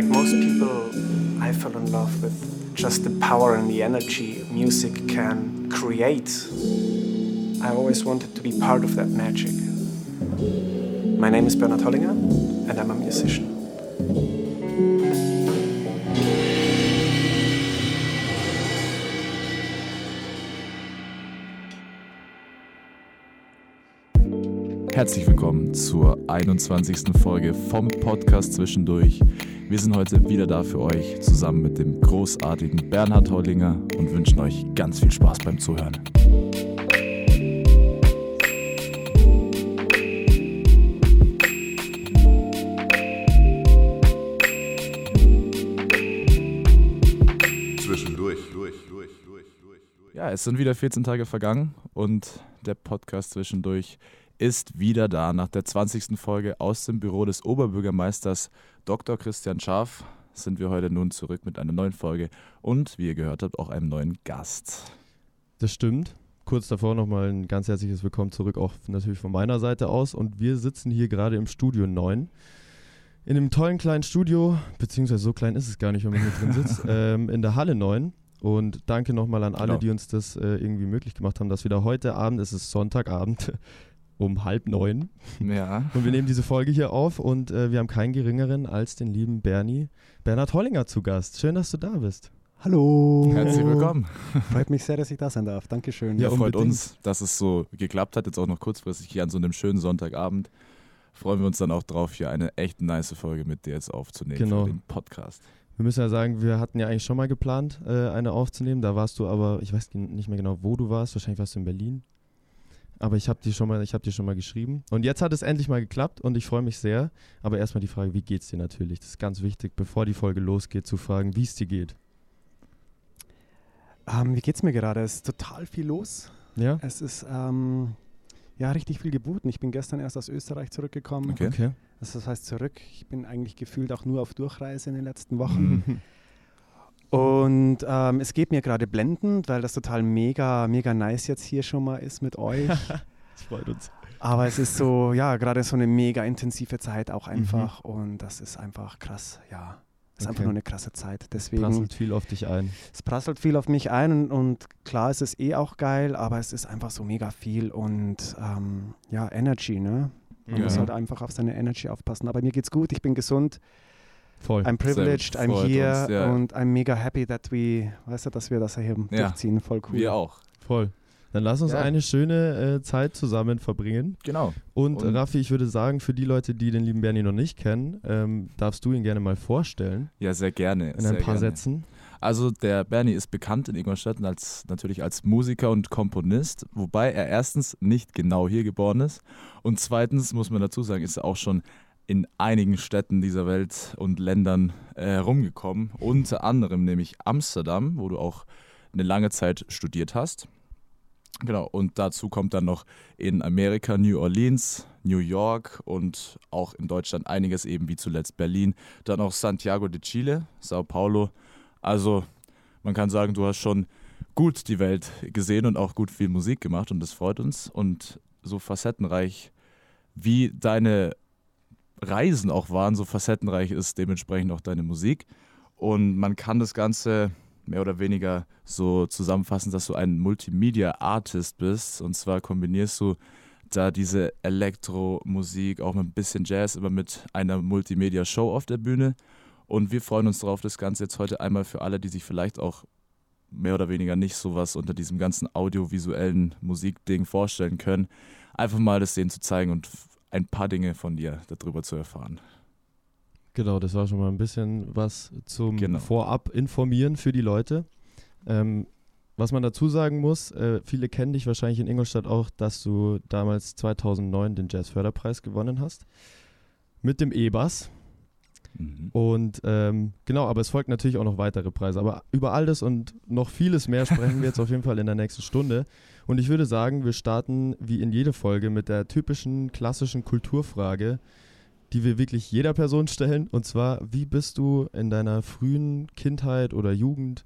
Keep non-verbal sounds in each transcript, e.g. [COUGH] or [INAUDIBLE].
like most people, I fell in love with just the power and the energy music can create. I always wanted to be part of that magic. My name is Bernhard Hollinger, and I'm a musician. Herzlich willkommen zur 21. Folge vom Podcast Zwischendurch. Wir sind heute wieder da für euch, zusammen mit dem großartigen Bernhard Hollinger und wünschen euch ganz viel Spaß beim Zuhören. Zwischendurch. Durch, durch, durch, durch. Ja, es sind wieder 14 Tage vergangen und der Podcast Zwischendurch ist wieder da. Nach der 20. Folge aus dem Büro des Oberbürgermeisters Dr. Christian Scharf sind wir heute nun zurück mit einer neuen Folge und, wie ihr gehört habt, auch einem neuen Gast. Das stimmt. Kurz davor nochmal ein ganz herzliches Willkommen zurück, auch natürlich von meiner Seite aus. Und wir sitzen hier gerade im Studio 9. In einem tollen kleinen Studio, beziehungsweise so klein ist es gar nicht, wenn man hier drin sitzt, [LAUGHS] ähm, in der Halle 9. Und danke nochmal an alle, Genau. die uns das äh, irgendwie möglich gemacht haben, dass wir da heute Abend, es ist Sonntagabend, um halb neun. Ja. Und wir nehmen diese Folge hier auf und äh, wir haben keinen geringeren als den lieben Bernie, Bernhard Hollinger zu Gast. Schön, dass du da bist. Hallo. Herzlich willkommen. Freut mich sehr, dass ich da sein darf. Dankeschön. Ja, Ja, freut uns, dass es so geklappt hat, jetzt auch noch kurzfristig hier an so einem schönen Sonntagabend. Freuen wir uns dann auch drauf, hier eine echt nice Folge mit dir jetzt aufzunehmen Genau. für den Podcast. Wir müssen ja sagen, wir hatten ja eigentlich schon mal geplant, äh, eine aufzunehmen. Da warst du aber, ich weiß nicht mehr genau, wo du warst. Wahrscheinlich warst du in Berlin. Aber ich habe dir schon mal, ich habe dir schon mal geschrieben. Und jetzt hat es endlich mal geklappt und ich freue mich sehr. Aber erstmal die Frage, wie geht's dir natürlich? Das ist ganz wichtig, bevor die Folge losgeht, zu fragen, wie es dir geht. Ähm, wie geht's mir gerade? Es ist total viel los. Ja? Es ist ähm, ja richtig viel geboten. Ich bin gestern erst aus Österreich zurückgekommen. Okay. Okay. Also das heißt zurück. Ich bin eigentlich gefühlt auch nur auf Durchreise in den letzten Wochen. [LAUGHS] [LAUGHS] Und ähm, es geht mir gerade blendend, weil das total mega, mega nice jetzt hier schon mal ist mit euch. [LAUGHS] Das freut uns. Aber es ist so, ja, gerade so eine mega intensive Zeit auch einfach. Und das ist einfach krass, ja. Es ist einfach Okay. nur eine krasse Zeit. Deswegen. Prasselt viel auf dich ein. es prasselt viel auf mich ein und, und klar ist es eh auch geil, aber es ist einfach so mega viel und ähm, ja, Energy, ne? Man Ja. muss halt einfach auf seine Energy aufpassen. Aber mir geht's gut, ich bin gesund, Voll. I'm privileged, Sehr I'm here uns, ja. und I'm mega happy that we, weißt du, dass wir das hier Ja. durchziehen. Voll cool. Wir auch. Voll. Dann lass uns Ja. eine schöne äh, Zeit zusammen verbringen. Genau. Und, Und- Raffi, ich würde sagen, für die Leute, die den lieben Bernie noch nicht kennen, ähm, darfst du ihn gerne mal vorstellen Ja, sehr gerne. in sehr ein paar gerne. Sätzen. Also der Bernie ist bekannt in Ingolstadt als natürlich als Musiker und Komponist, wobei er erstens nicht genau hier geboren ist und zweitens muss man dazu sagen, ist er auch schon in einigen Städten dieser Welt und Ländern äh, herumgekommen, unter anderem nämlich Amsterdam, wo du auch eine lange Zeit studiert hast. Genau, und dazu kommt dann noch in Amerika New Orleans, New York und auch in Deutschland einiges eben wie zuletzt Berlin, dann auch Santiago de Chile, Sao Paulo. Also man kann sagen, du hast schon gut die Welt gesehen und auch gut viel Musik gemacht und das freut uns. Und so facettenreich wie deine Reisen auch waren, so facettenreich ist dementsprechend auch deine Musik. Und man kann das Ganze mehr oder weniger so zusammenfassen, dass du ein Multimedia-Artist bist. Und zwar kombinierst du da diese Elektromusik auch mit ein bisschen Jazz, immer mit einer Multimedia-Show auf der Bühne. Und wir freuen uns darauf, das Ganze jetzt heute einmal für alle, die sich vielleicht auch mehr oder weniger nicht sowas unter diesem ganzen audiovisuellen Musikding vorstellen können, einfach mal das denen zu zeigen und ein paar Dinge von dir darüber zu erfahren. Genau, das war schon mal ein bisschen was zum Genau. Vorab informieren für die Leute. Ähm, was man dazu sagen muss, äh, viele kennen dich wahrscheinlich in Ingolstadt auch, dass du damals 2009 den Jazzförderpreis gewonnen hast. Mit dem E-Bass. Mhm. Und ähm, genau, aber es folgt natürlich auch noch weitere Preise. Aber über all das und noch vieles mehr sprechen wir jetzt auf jeden Fall in der nächsten Stunde. Und ich würde sagen, wir starten wie in jede Folge mit der typischen klassischen Kulturfrage, die wir wirklich jeder Person stellen. Und zwar, wie bist du in deiner frühen Kindheit oder Jugend,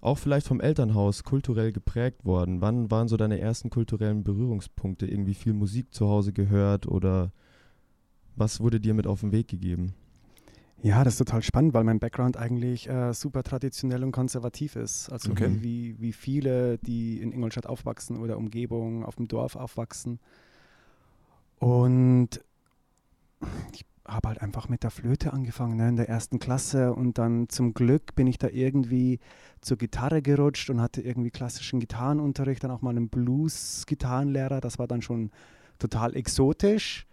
auch vielleicht vom Elternhaus, kulturell geprägt worden? Wann waren so deine ersten kulturellen Berührungspunkte? Irgendwie viel Musik zu Hause gehört oder was wurde dir mit auf den Weg gegeben? Ja, das ist total spannend, weil mein Background eigentlich äh, super traditionell und konservativ ist. Also Okay. wie, wie viele, die in Ingolstadt aufwachsen oder Umgebung auf dem Dorf aufwachsen. Und ich habe halt einfach mit der Flöte angefangen ne, in der ersten Klasse und dann zum Glück bin ich da irgendwie zur Gitarre gerutscht und hatte irgendwie klassischen Gitarrenunterricht, dann auch mal einen Blues-Gitarrenlehrer. Das war dann schon total exotisch.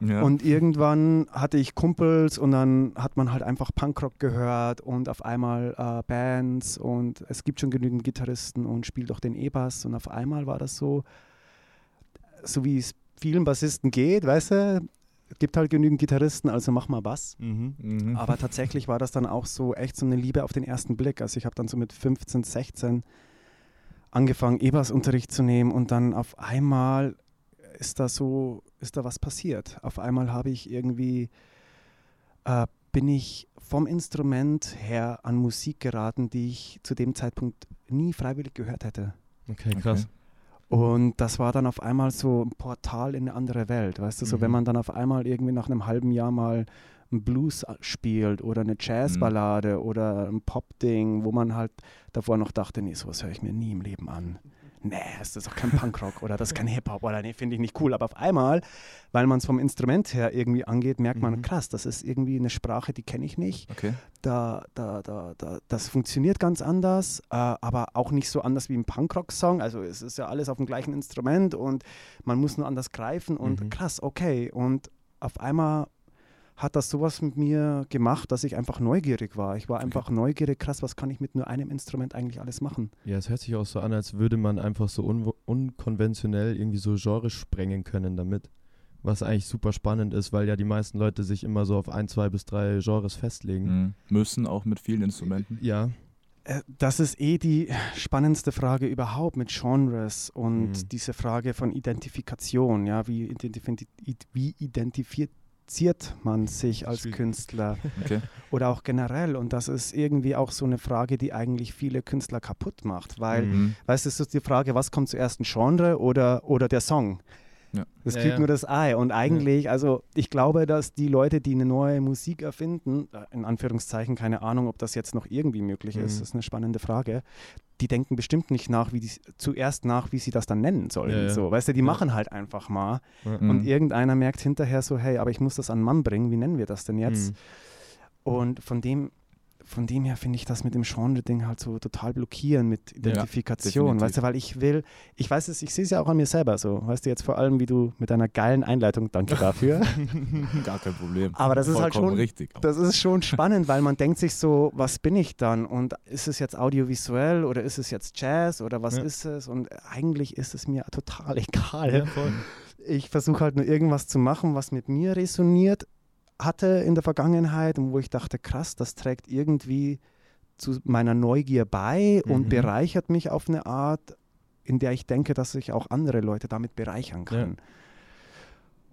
Ja. Und irgendwann hatte ich Kumpels und dann hat man halt einfach Punkrock gehört und auf einmal äh, Bands und es gibt schon genügend Gitarristen und spielt doch den E-Bass und auf einmal war das so, so wie es vielen Bassisten geht, weißt du, es gibt halt genügend Gitarristen, also mach mal Bass. Mhm. Mhm. Aber tatsächlich war das dann auch so echt so eine Liebe auf den ersten Blick. Also ich habe dann so mit 15, 16 angefangen, E-Bass-Unterricht zu nehmen und dann auf einmal ist da so, ist da was passiert. Auf einmal habe ich irgendwie, äh, bin ich vom Instrument her an Musik geraten, die ich zu dem Zeitpunkt nie freiwillig gehört hätte. Okay, krass. Und das war dann auf einmal so ein Portal in eine andere Welt, weißt du, so Mhm. wenn man dann auf einmal irgendwie nach einem halben Jahr mal einen Blues spielt oder eine Jazzballade oder ein Pop-Ding, wo man halt davor noch dachte, nee, sowas höre ich mir nie im Leben an. Nee, das ist doch kein Punkrock oder das ist kein Hip-Hop oder nee, finde ich nicht cool. Aber auf einmal, weil man es vom Instrument her irgendwie angeht, merkt man, Mhm. krass, das ist irgendwie eine Sprache, die kenne ich nicht Okay. da, da, da, da, das funktioniert ganz anders, äh, aber auch nicht so anders wie ein Punkrock-Song. Also es ist ja alles auf dem gleichen Instrument und man muss nur anders greifen und Mhm. krass, okay. Und auf einmal hat das sowas mit mir gemacht, dass ich einfach neugierig war. Ich war einfach neugierig, krass, was kann ich mit nur einem Instrument eigentlich alles machen? Ja, es hört sich auch so an, als würde man einfach so un unkonventionell irgendwie so Genres sprengen können damit. Was eigentlich super spannend ist, weil ja die meisten Leute sich immer so auf ein, zwei bis drei Genres festlegen. Mhm. Müssen auch mit vielen Instrumenten. Ja, Äh, Das ist eh die spannendste Frage überhaupt mit Genres und Mhm. diese Frage von Identifikation. Ja, wie, identifi wie identifiziert man sich als Schwierig. Künstler Okay. oder auch generell? Und das ist irgendwie auch so eine Frage, die eigentlich viele Künstler kaputt macht, weil, Mhm. weißt du, es ist die Frage, was kommt zuerst, ein Genre oder, oder der Song? Ja. Das Ja, kriegt ja. nur das Ei. Und eigentlich, also ich glaube, dass die Leute, die eine neue Musik erfinden, äh, in Anführungszeichen, keine Ahnung, ob das jetzt noch irgendwie möglich ist, Mhm. das ist eine spannende Frage. Die denken bestimmt nicht nach, wie die zuerst nach, wie sie das dann nennen sollen. Ja, ja. So, weißt du, die Ja. machen halt einfach mal. Mhm. Und irgendeiner merkt hinterher so, hey, aber ich muss das an den Mann bringen, wie nennen wir das denn jetzt? Mhm. Und von dem, von dem her finde ich das mit dem Genre-Ding halt so total blockieren mit Identifikation, definitiv. weißt du, weil ich will, ich weiß es, ich sehe es ja auch an mir selber so, weißt du, jetzt vor allem, wie du mit deiner geilen Einleitung, danke [LAUGHS] dafür, [LAUGHS] Gar kein Problem. Aber das ist halt Vollkommen schon- richtig. das ist schon spannend, weil man denkt sich so, was bin ich dann und ist es jetzt audiovisuell oder ist es jetzt Jazz oder was Ja. ist es und eigentlich ist es mir total egal. Ja, ich versuche halt nur irgendwas zu machen, was mit mir resoniert hatte in der Vergangenheit und wo ich dachte, krass, das trägt irgendwie zu meiner Neugier bei und Mhm. bereichert mich auf eine Art, in der ich denke, dass ich auch andere Leute damit bereichern kann.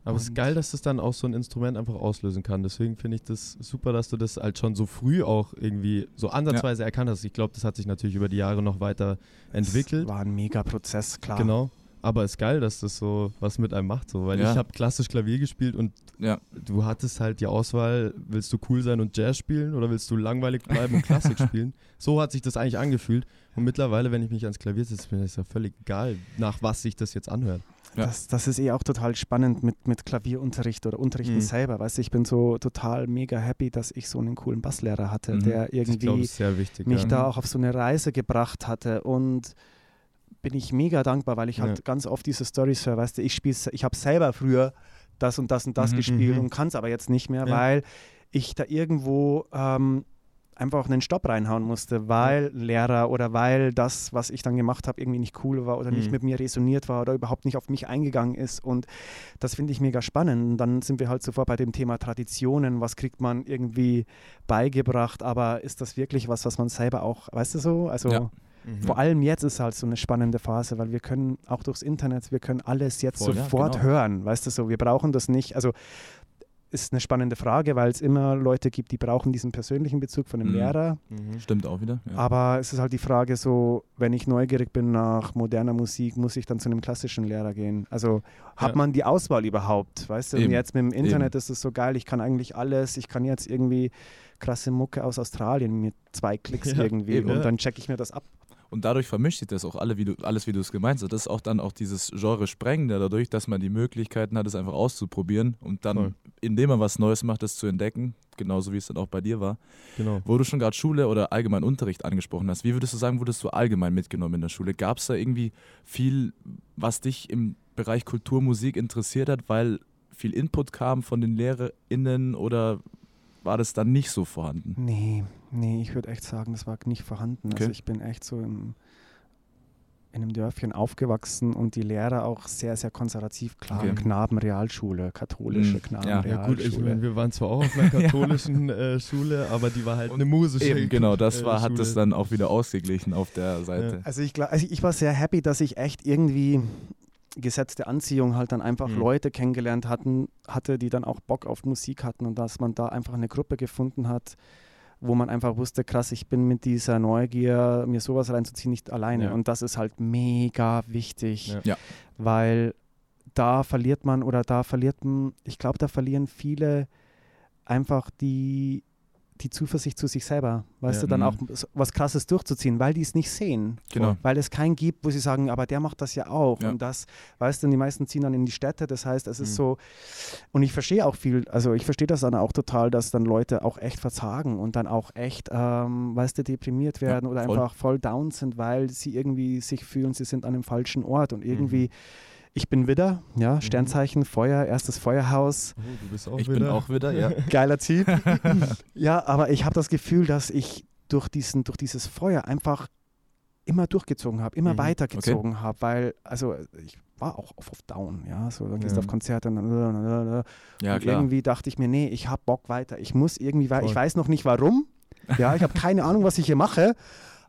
Aber es ist geil, dass das dann auch so ein Instrument einfach auslösen kann. Deswegen finde ich das super, dass du das halt schon so früh auch irgendwie so ansatzweise erkannt hast. Ich glaube, das hat sich natürlich über die Jahre noch weiter entwickelt. Es war ein mega Prozess, klar. Genau. Aber es ist geil, dass das so was mit einem macht. So. Weil Ja. ich habe klassisch Klavier gespielt und Ja, du hattest halt die Auswahl, willst du cool sein und Jazz spielen oder willst du langweilig bleiben und Klassik [LAUGHS] spielen? So hat sich das eigentlich angefühlt. Und mittlerweile, wenn ich mich ans Klavier setze, mir ist ja völlig egal, nach was sich das jetzt anhört. Ja. Das, das ist eh auch total spannend mit, mit Klavierunterricht oder Unterrichten Mhm. selber. Weißt du, ich bin so total mega happy, dass ich so einen coolen Basslehrer hatte, Mhm. der irgendwie sehr wichtig. mich ja. da auch auf so eine Reise gebracht hatte und bin ich mega dankbar, weil ich halt Ja. ganz oft diese Storys höre, weißt du, ich spiele, ich habe selber früher das und das und das Mhm, gespielt mhm. und kann es aber jetzt nicht mehr, Ja. weil ich da irgendwo ähm, einfach einen Stopp reinhauen musste, weil ein Lehrer oder weil das, was ich dann gemacht habe, irgendwie nicht cool war oder nicht Mhm. mit mir resoniert war oder überhaupt nicht auf mich eingegangen ist und das finde ich mega spannend. Und dann sind wir halt sofort bei dem Thema Traditionen, was kriegt man irgendwie beigebracht, aber ist das wirklich was, was man selber auch, weißt du so? Also Ja. Mhm. vor allem jetzt ist halt so eine spannende Phase, weil wir können auch durchs Internet, wir können alles jetzt Voll, ja, sofort genau. hören, weißt du so, wir brauchen das nicht, also ist eine spannende Frage, weil es immer Leute gibt, die brauchen diesen persönlichen Bezug von dem Mhm. Lehrer. Mhm. Stimmt auch wieder. Ja. Aber es ist halt die Frage so, wenn ich neugierig bin nach moderner Musik, muss ich dann zu einem klassischen Lehrer gehen? Also hat Ja. man die Auswahl überhaupt? Weißt du, und Eben. jetzt mit dem Internet Eben. ist es so geil, ich kann eigentlich alles, ich kann jetzt irgendwie krasse Mucke aus Australien mit zwei Klicks [LAUGHS] Ja, irgendwie eben. und Ja. dann checke ich mir das ab. Und dadurch vermischt sich das auch alle, wie du, alles, wie du es gemeint hast. Das ist auch dann auch dieses Genre sprengende, dadurch, dass man die Möglichkeiten hat, es einfach auszuprobieren und dann, Voll. indem man was Neues macht, das zu entdecken, genauso wie es dann auch bei dir war. Genau. Wo du schon gerade Schule oder allgemein Unterricht angesprochen hast, wie würdest du sagen, wurdest du allgemein mitgenommen in der Schule? Gab es da irgendwie viel, was dich im Bereich Kultur, Musik interessiert hat, weil viel Input kam von den LehrerInnen oder war das dann nicht so vorhanden? Nee, nee, ich würde echt sagen, das war nicht vorhanden. Okay. Also ich bin echt so im, in einem Dörfchen aufgewachsen und die Lehrer auch sehr, sehr konservativ. Klar, Okay. Knabenrealschule, katholische Mhm. Ja. Ja gut, ich Knabenrealschule. meine, wir waren zwar auch auf einer [LAUGHS] katholischen äh, Schule, aber die war halt eine musische Eben, genau, das äh, war, hat Schule. das dann auch wieder ausgeglichen auf der Seite. Also ich, glaub, also ich war sehr happy, dass ich echt irgendwie gesetzte Anziehung halt dann einfach Mhm. Leute kennengelernt hatten, hatte, die dann auch Bock auf Musik hatten und dass man da einfach eine Gruppe gefunden hat, wo man einfach wusste, krass, ich bin mit dieser Neugier, mir sowas reinzuziehen, nicht alleine. Ja. Und das ist halt mega wichtig, Ja. Weil da verliert man oder da verliert man, ich glaube, da verlieren viele einfach die, die Zuversicht zu sich selber, weißt Ja. du, dann Mhm. auch was Krasses durchzuziehen, weil die es nicht sehen. Genau. Weil es keinen gibt, wo sie sagen, aber der macht das ja auch. Ja. Und das, weißt du, und die meisten ziehen dann in die Städte. Das heißt, es ist Mhm. so, und ich verstehe auch viel, also ich verstehe das dann auch total, dass dann Leute auch echt verzagen und dann auch echt, ähm, weißt du, deprimiert werden oder voll. einfach voll down sind, weil sie irgendwie sich fühlen, sie sind an dem falschen Ort und irgendwie. Mhm. Ich bin Widder, ja, Sternzeichen, Feuer, erstes Feuerhaus, Oh, du bist auch Ich wieder. bin auch wieder, ja. [LAUGHS] geiler Typ. [LAUGHS] ja, aber ich habe das Gefühl, dass ich durch, diesen, durch dieses Feuer einfach immer durchgezogen habe, immer Mhm, weitergezogen habe, weil, also ich war auch auf, auf Down, ja, so dann gehst du Ja. auf Konzerte und dann Ja, und klar. irgendwie dachte ich mir, nee, ich habe Bock weiter, ich muss irgendwie weiter, ich weiß noch nicht warum, ja, ich habe keine Ahnung, was ich hier mache,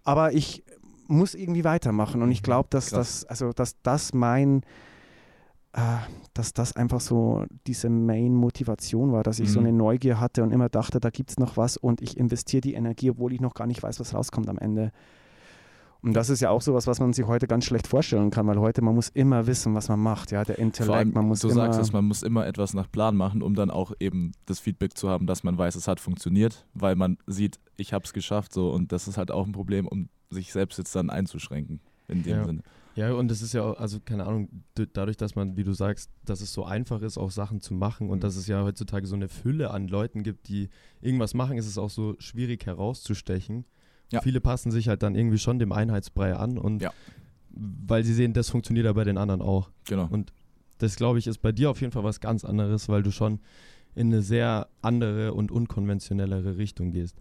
aber ich muss irgendwie weitermachen und ich glaube, dass Mhm. Das, also dass das mein äh, dass das einfach so diese Main-Motivation war, dass ich so Mhm. eine Neugier hatte und immer dachte, da gibt es noch was und ich investiere die Energie, obwohl ich noch gar nicht weiß, was rauskommt am Ende. Und das ist ja auch sowas, was man sich heute ganz schlecht vorstellen kann, weil heute man muss immer wissen, was man macht, ja, der Intellekt, allem, man muss du immer, sagst es, man muss immer etwas nach Plan machen, um dann auch eben das Feedback zu haben, dass man weiß, es hat funktioniert, weil man sieht, ich habe es geschafft so und das ist halt auch ein Problem, um sich selbst jetzt dann einzuschränken in dem Ja. Sinne. Ja, und es ist ja auch, also keine Ahnung, dadurch, dass man, wie du sagst, dass es so einfach ist, auch Sachen zu machen und Mhm. dass es ja heutzutage so eine Fülle an Leuten gibt, die irgendwas machen, ist es auch so schwierig herauszustechen. Ja. Viele passen sich halt dann irgendwie schon dem Einheitsbrei an und Ja. weil sie sehen, das funktioniert ja bei den anderen auch. Genau. Und das, glaube ich, ist bei dir auf jeden Fall was ganz anderes, weil du schon in eine sehr andere und unkonventionellere Richtung gehst.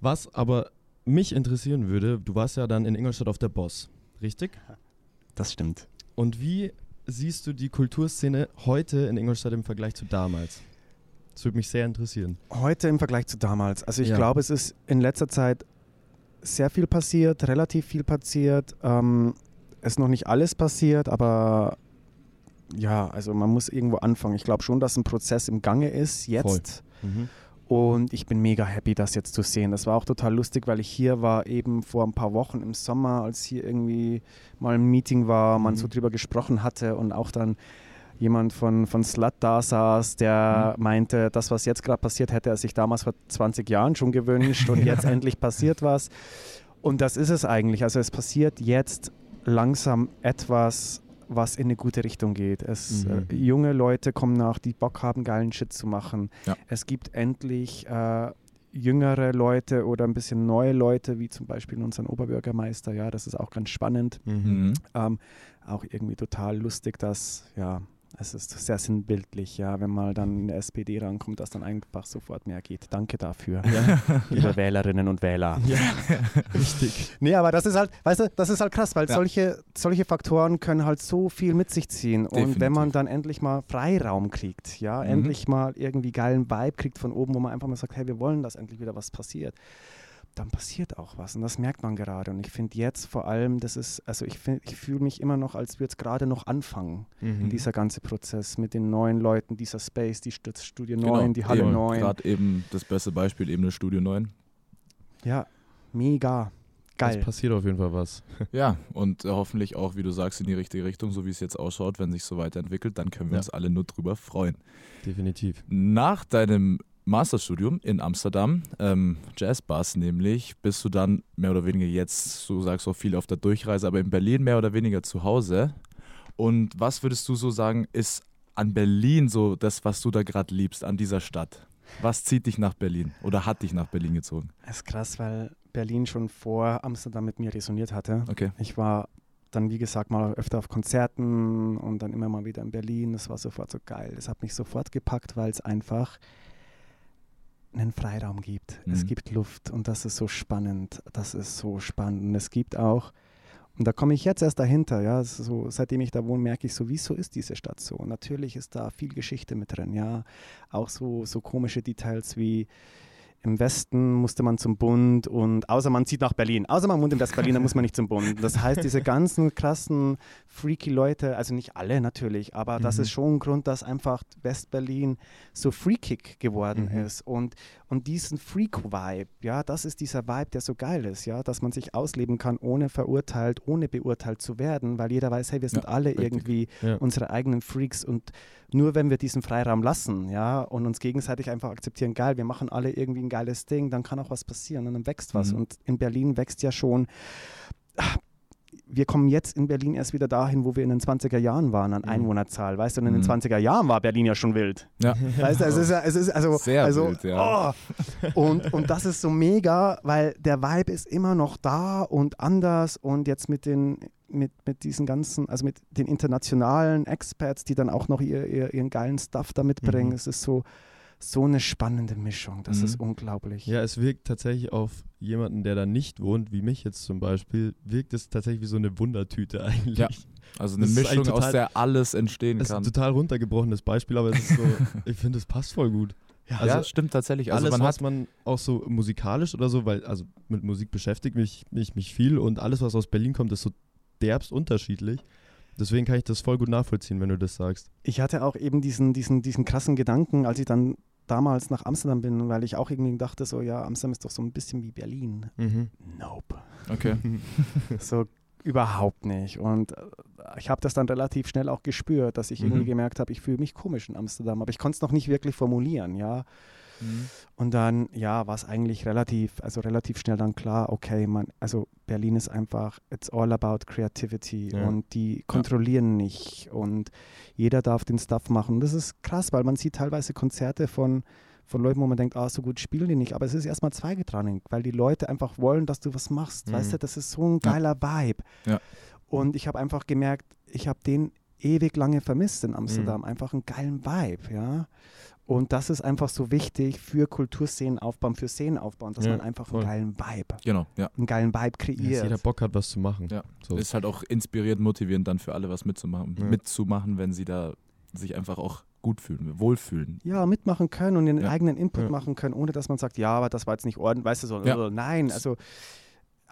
Was aber mich interessieren würde, du warst ja dann in Ingolstadt auf der Boss, richtig? das stimmt. Und wie siehst du die Kulturszene heute in Ingolstadt im Vergleich zu damals? Das würde mich sehr interessieren. Heute im Vergleich zu damals. Also ich Ja. glaube, es ist in letzter Zeit sehr viel passiert, relativ viel passiert. Ähm, ist noch nicht alles passiert, aber ja, also man muss irgendwo anfangen. Ich glaube schon, dass ein Prozess im Gange ist jetzt. Und ich bin mega happy, das jetzt zu sehen. Das war auch total lustig, weil ich hier war eben vor ein paar Wochen im Sommer, als hier irgendwie mal ein Meeting war, man Mhm. so drüber gesprochen hatte und auch dann jemand von, von Slut da saß, der meinte, das, was jetzt gerade passiert, hätte er sich damals vor 20 Jahren schon gewünscht und [LAUGHS] jetzt endlich passiert was. Und das ist es eigentlich. Also es passiert jetzt langsam etwas, was in eine gute Richtung geht. Es, Mhm. äh, junge Leute kommen nach, die Bock haben, geilen Shit zu machen. Ja. Es gibt endlich äh, jüngere Leute oder ein bisschen neue Leute, wie zum Beispiel unseren Oberbürgermeister. Ja, das ist auch ganz spannend. Mhm. Ähm, auch irgendwie total lustig, dass, ja, es ist sehr sinnbildlich, ja, wenn mal dann in der SPD rankommt, dass dann einfach sofort mehr geht. Danke dafür, [LAUGHS] liebe Wählerinnen und Wähler. Ja, [LAUGHS] richtig. Nee, aber das ist halt, weißt du, das ist halt krass, weil Ja. solche, solche Faktoren können halt so viel mit sich ziehen. Und Definitiv. wenn man dann endlich mal Freiraum kriegt, ja, Mhm. endlich mal irgendwie geilen Vibe kriegt von oben, wo man einfach mal sagt, hey, wir wollen, dass endlich wieder was passiert, dann passiert auch was. Und das merkt man gerade. Und ich finde jetzt vor allem, das ist, also ich, find- ich fühle mich immer noch, als würde es gerade noch anfangen, Mhm. dieser ganze Prozess mit den neuen Leuten, dieser Space, die St- Studio Genau, 9, die Halle eben, 9. Gerade eben das beste Beispiel, eben das Studio 9. Ja, mega. Geil. Es passiert auf jeden Fall was. [LAUGHS] Ja, und äh, hoffentlich auch, wie du sagst, in die richtige Richtung, so wie es jetzt ausschaut, wenn sich so weiterentwickelt, dann können wir Ja. uns alle nur drüber freuen. Definitiv. Nach deinem Masterstudium in Amsterdam, ähm, Jazzbass nämlich, bist du dann mehr oder weniger jetzt, du sagst auch viel auf der Durchreise, aber in Berlin mehr oder weniger zu Hause. Und was würdest du so sagen, ist an Berlin so das, was du da gerade liebst, an dieser Stadt? Was zieht dich nach Berlin oder hat dich nach Berlin gezogen? Das ist krass, weil Berlin schon vor Amsterdam mit mir resoniert hatte. Okay. Ich war dann, wie gesagt, mal öfter auf Konzerten und dann immer mal wieder in Berlin. Das war sofort so geil. Das hat mich sofort gepackt, weil es einfach einen Freiraum gibt. Es Mhm. gibt Luft und das ist so spannend. Das ist so spannend. Und es gibt auch, und da komme ich jetzt erst dahinter, ja, es so, seitdem ich da wohne, merke ich so, wieso ist diese Stadt so? Und natürlich ist da viel Geschichte mit drin, ja. Auch so, so komische Details wie im Westen musste man zum Bund und außer man zieht nach Berlin. Außer man wohnt in West-Berlin, dann muss man nicht zum Bund. Das heißt, diese ganzen krassen, freaky Leute, also nicht alle natürlich, aber das Mhm. ist schon ein Grund, dass einfach West-Berlin so freakig geworden Mhm. ist. Und, und diesen Freak-Vibe, ja, das ist dieser Vibe, der so geil ist, ja, dass man sich ausleben kann, ohne verurteilt, ohne beurteilt zu werden, weil jeder weiß, hey, wir sind Ja, alle richtig. irgendwie Ja. unsere eigenen Freaks und nur wenn wir diesen Freiraum lassen, ja, und uns gegenseitig einfach akzeptieren, geil, wir machen alle irgendwie ein geiles Ding, dann kann auch was passieren und dann wächst was. Mhm. Und in Berlin wächst ja schon. Wir kommen jetzt in Berlin erst wieder dahin, wo wir in den 20er Jahren waren, an Mhm. Einwohnerzahl. Weißt du, und in Mhm. den 20er Jahren war Berlin ja schon wild. Ja. [LAUGHS] Weißt du, es ist, ja- es ist also, Sehr also wild, ja. oh. und, und das ist so mega, weil der Vibe ist immer noch da und anders und jetzt mit den mit, mit diesen ganzen, also mit den internationalen Experts, die dann auch noch ihr, ihr, ihren geilen Stuff da mitbringen. Mhm. Es ist so, so eine spannende Mischung. Das Mhm. ist unglaublich. Ja, es wirkt tatsächlich auf jemanden, der da nicht wohnt, wie mich jetzt zum Beispiel, wirkt es tatsächlich wie so eine Wundertüte [LAUGHS] eigentlich. Ja, Also eine Das Mischung, eigentlich aus total- der alles entstehen Das ist kann. ein total runtergebrochenes Beispiel, aber es ist so, [LAUGHS] ich finde, es passt voll gut. ja, also stimmt tatsächlich. Also alles, man was hat man auch so musikalisch oder so, weil, also mit Musik beschäftigt mich, mich, mich viel und alles, was aus Berlin kommt, ist so derbst unterschiedlich. Deswegen kann ich das voll gut nachvollziehen, wenn du das sagst. Ich hatte auch eben diesen, diesen, diesen krassen Gedanken, als ich dann damals nach Amsterdam bin, weil ich auch irgendwie dachte, so, ja, Amsterdam ist doch so ein bisschen wie Berlin. Nope. okay. [LAUGHS] [LAUGHS] So überhaupt nicht. Und äh, ich habe das dann relativ schnell auch gespürt, dass ich irgendwie Mhm. gemerkt habe, ich fühle mich komisch in Amsterdam, aber ich konnte es noch nicht wirklich formulieren, ja. Und dann, ja, war es eigentlich relativ, also relativ schnell dann klar, okay, man, also Berlin ist einfach, it's all about creativity Ja. und die kontrollieren nicht und jeder darf den Stuff machen. Das ist krass, weil man sieht teilweise Konzerte von, von Leuten, wo man denkt, ah, so gut spielen die nicht, aber es ist erstmal zweigetragen, weil die Leute einfach wollen, dass du was machst. Weißt Mhm. du, das ist so ein Ja. geiler Vibe. Ja. Und ich habe einfach gemerkt, ich habe den ewig lange vermisst in Amsterdam. Mhm. Einfach einen geilen Vibe, ja. Und das ist einfach so wichtig für Kulturszenen aufbauen, für Szenen aufbauen, dass Ja, man einfach voll. einen geilen Vibe, Genau, ja. einen geilen Vibe Dass kreiert. jeder Bock hat, was zu machen. Ja. So. Ist halt auch inspirierend, motivierend dann für alle was mitzumachen, Ja. mitzumachen, wenn sie da sich einfach auch gut fühlen, wohlfühlen. ja, mitmachen können und den Ja. eigenen Input Ja. machen können, ohne dass man sagt, ja, aber das war jetzt nicht ordentlich, weißt du so, Ja. nein, also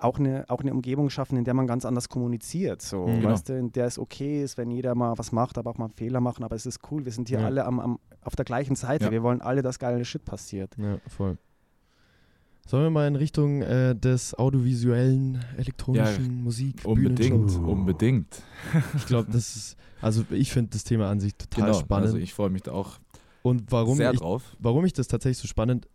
auch eine, auch eine Umgebung schaffen, in der man ganz anders kommuniziert, so, Mhm. weißt du, in der es okay ist, wenn jeder mal was macht, aber auch mal Fehler machen, aber es ist cool, wir sind hier Ja. alle am, am, auf der gleichen Seite, Ja. wir wollen alle, dass geile Shit passiert. Ja, voll. Sollen wir mal in Richtung äh, des audiovisuellen, elektronischen Musik, Unbedingt, Bühnenshow? unbedingt. [LAUGHS] Ich glaube, das ist, also ich finde das Thema an sich total Genau, spannend. also ich freue mich da auch Und warum sehr ich, drauf. warum ich das tatsächlich so spannend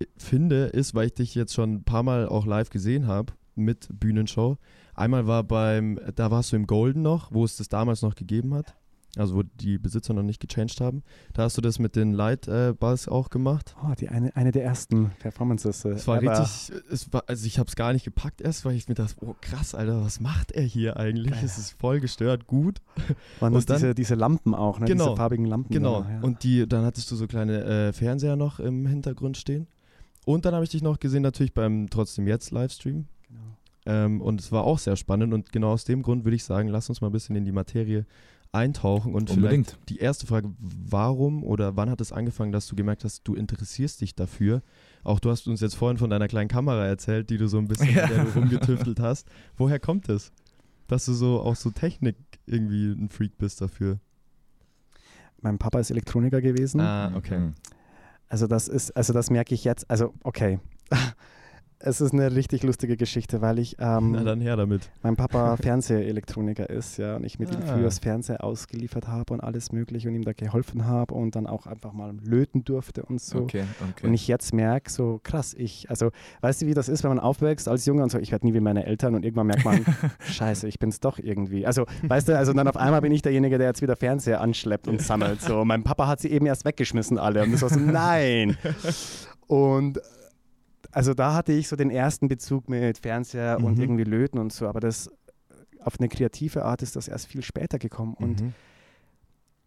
äh, finde, ist, weil ich dich jetzt schon ein paar Mal auch live gesehen habe mit Bühnenshow. Einmal war beim, da warst du im Golden noch, wo es das damals noch gegeben hat. Also wo die Besitzer noch nicht gechanged haben. Da hast du das mit den Light äh, Balls auch gemacht. Oh, die eine, eine der ersten Performances. äh, Es war ever. richtig, es war, also ich habe es gar nicht gepackt erst, weil ich mir dachte, oh krass, Alter, was macht er hier eigentlich? Ja. Es ist voll gestört, gut. [LAUGHS] Waren das und dann- diese, diese Lampen auch, ne? Genau. diese farbigen Lampen. Genau. Da, ja. Und die, dann hattest du so kleine äh, Fernseher noch im Hintergrund stehen. Und dann habe ich dich noch gesehen, natürlich beim Trotzdem Jetzt Livestream. Ähm, und es war auch sehr spannend. Und genau aus dem Grund würde ich sagen, lass uns mal ein bisschen in die Materie eintauchen und Unbedingt. vielleicht die erste Frage, warum oder wann hat es angefangen, dass du gemerkt hast, du interessierst dich dafür? Auch du hast uns jetzt vorhin von deiner kleinen Kamera erzählt, die du so ein bisschen [LAUGHS] Ja. rumgetüftelt hast. Woher kommt es? Dass du so auch so Technik irgendwie ein Freak bist dafür. Mein Papa ist Elektroniker gewesen. Ah, okay. Mhm. Also das ist, also das merke ich jetzt. Also okay, es ist eine richtig lustige Geschichte, weil ich ähm, Na dann her damit. mein Papa Fernsehelektroniker ist, ja, und ich mit ihm Ah. früher das Fernseher ausgeliefert habe und alles Mögliche und ihm da geholfen habe und dann auch einfach mal löten durfte und so. Okay, okay. Und ich jetzt merke, so krass, ich, also, weißt du, wie das ist, wenn man aufwächst als Junge und so, ich werde nie wie meine Eltern und irgendwann merkt man, [LAUGHS] scheiße, ich bin es doch irgendwie. Also, weißt du, also dann auf einmal bin ich derjenige, der jetzt wieder Fernseher anschleppt und sammelt. So, mein Papa hat sie eben erst weggeschmissen alle und das war so, [LAUGHS] nein. Und also da hatte ich so den ersten Bezug mit Fernseher und Mhm. irgendwie Löten und so, aber das auf eine kreative Art ist das erst viel später gekommen und Mhm.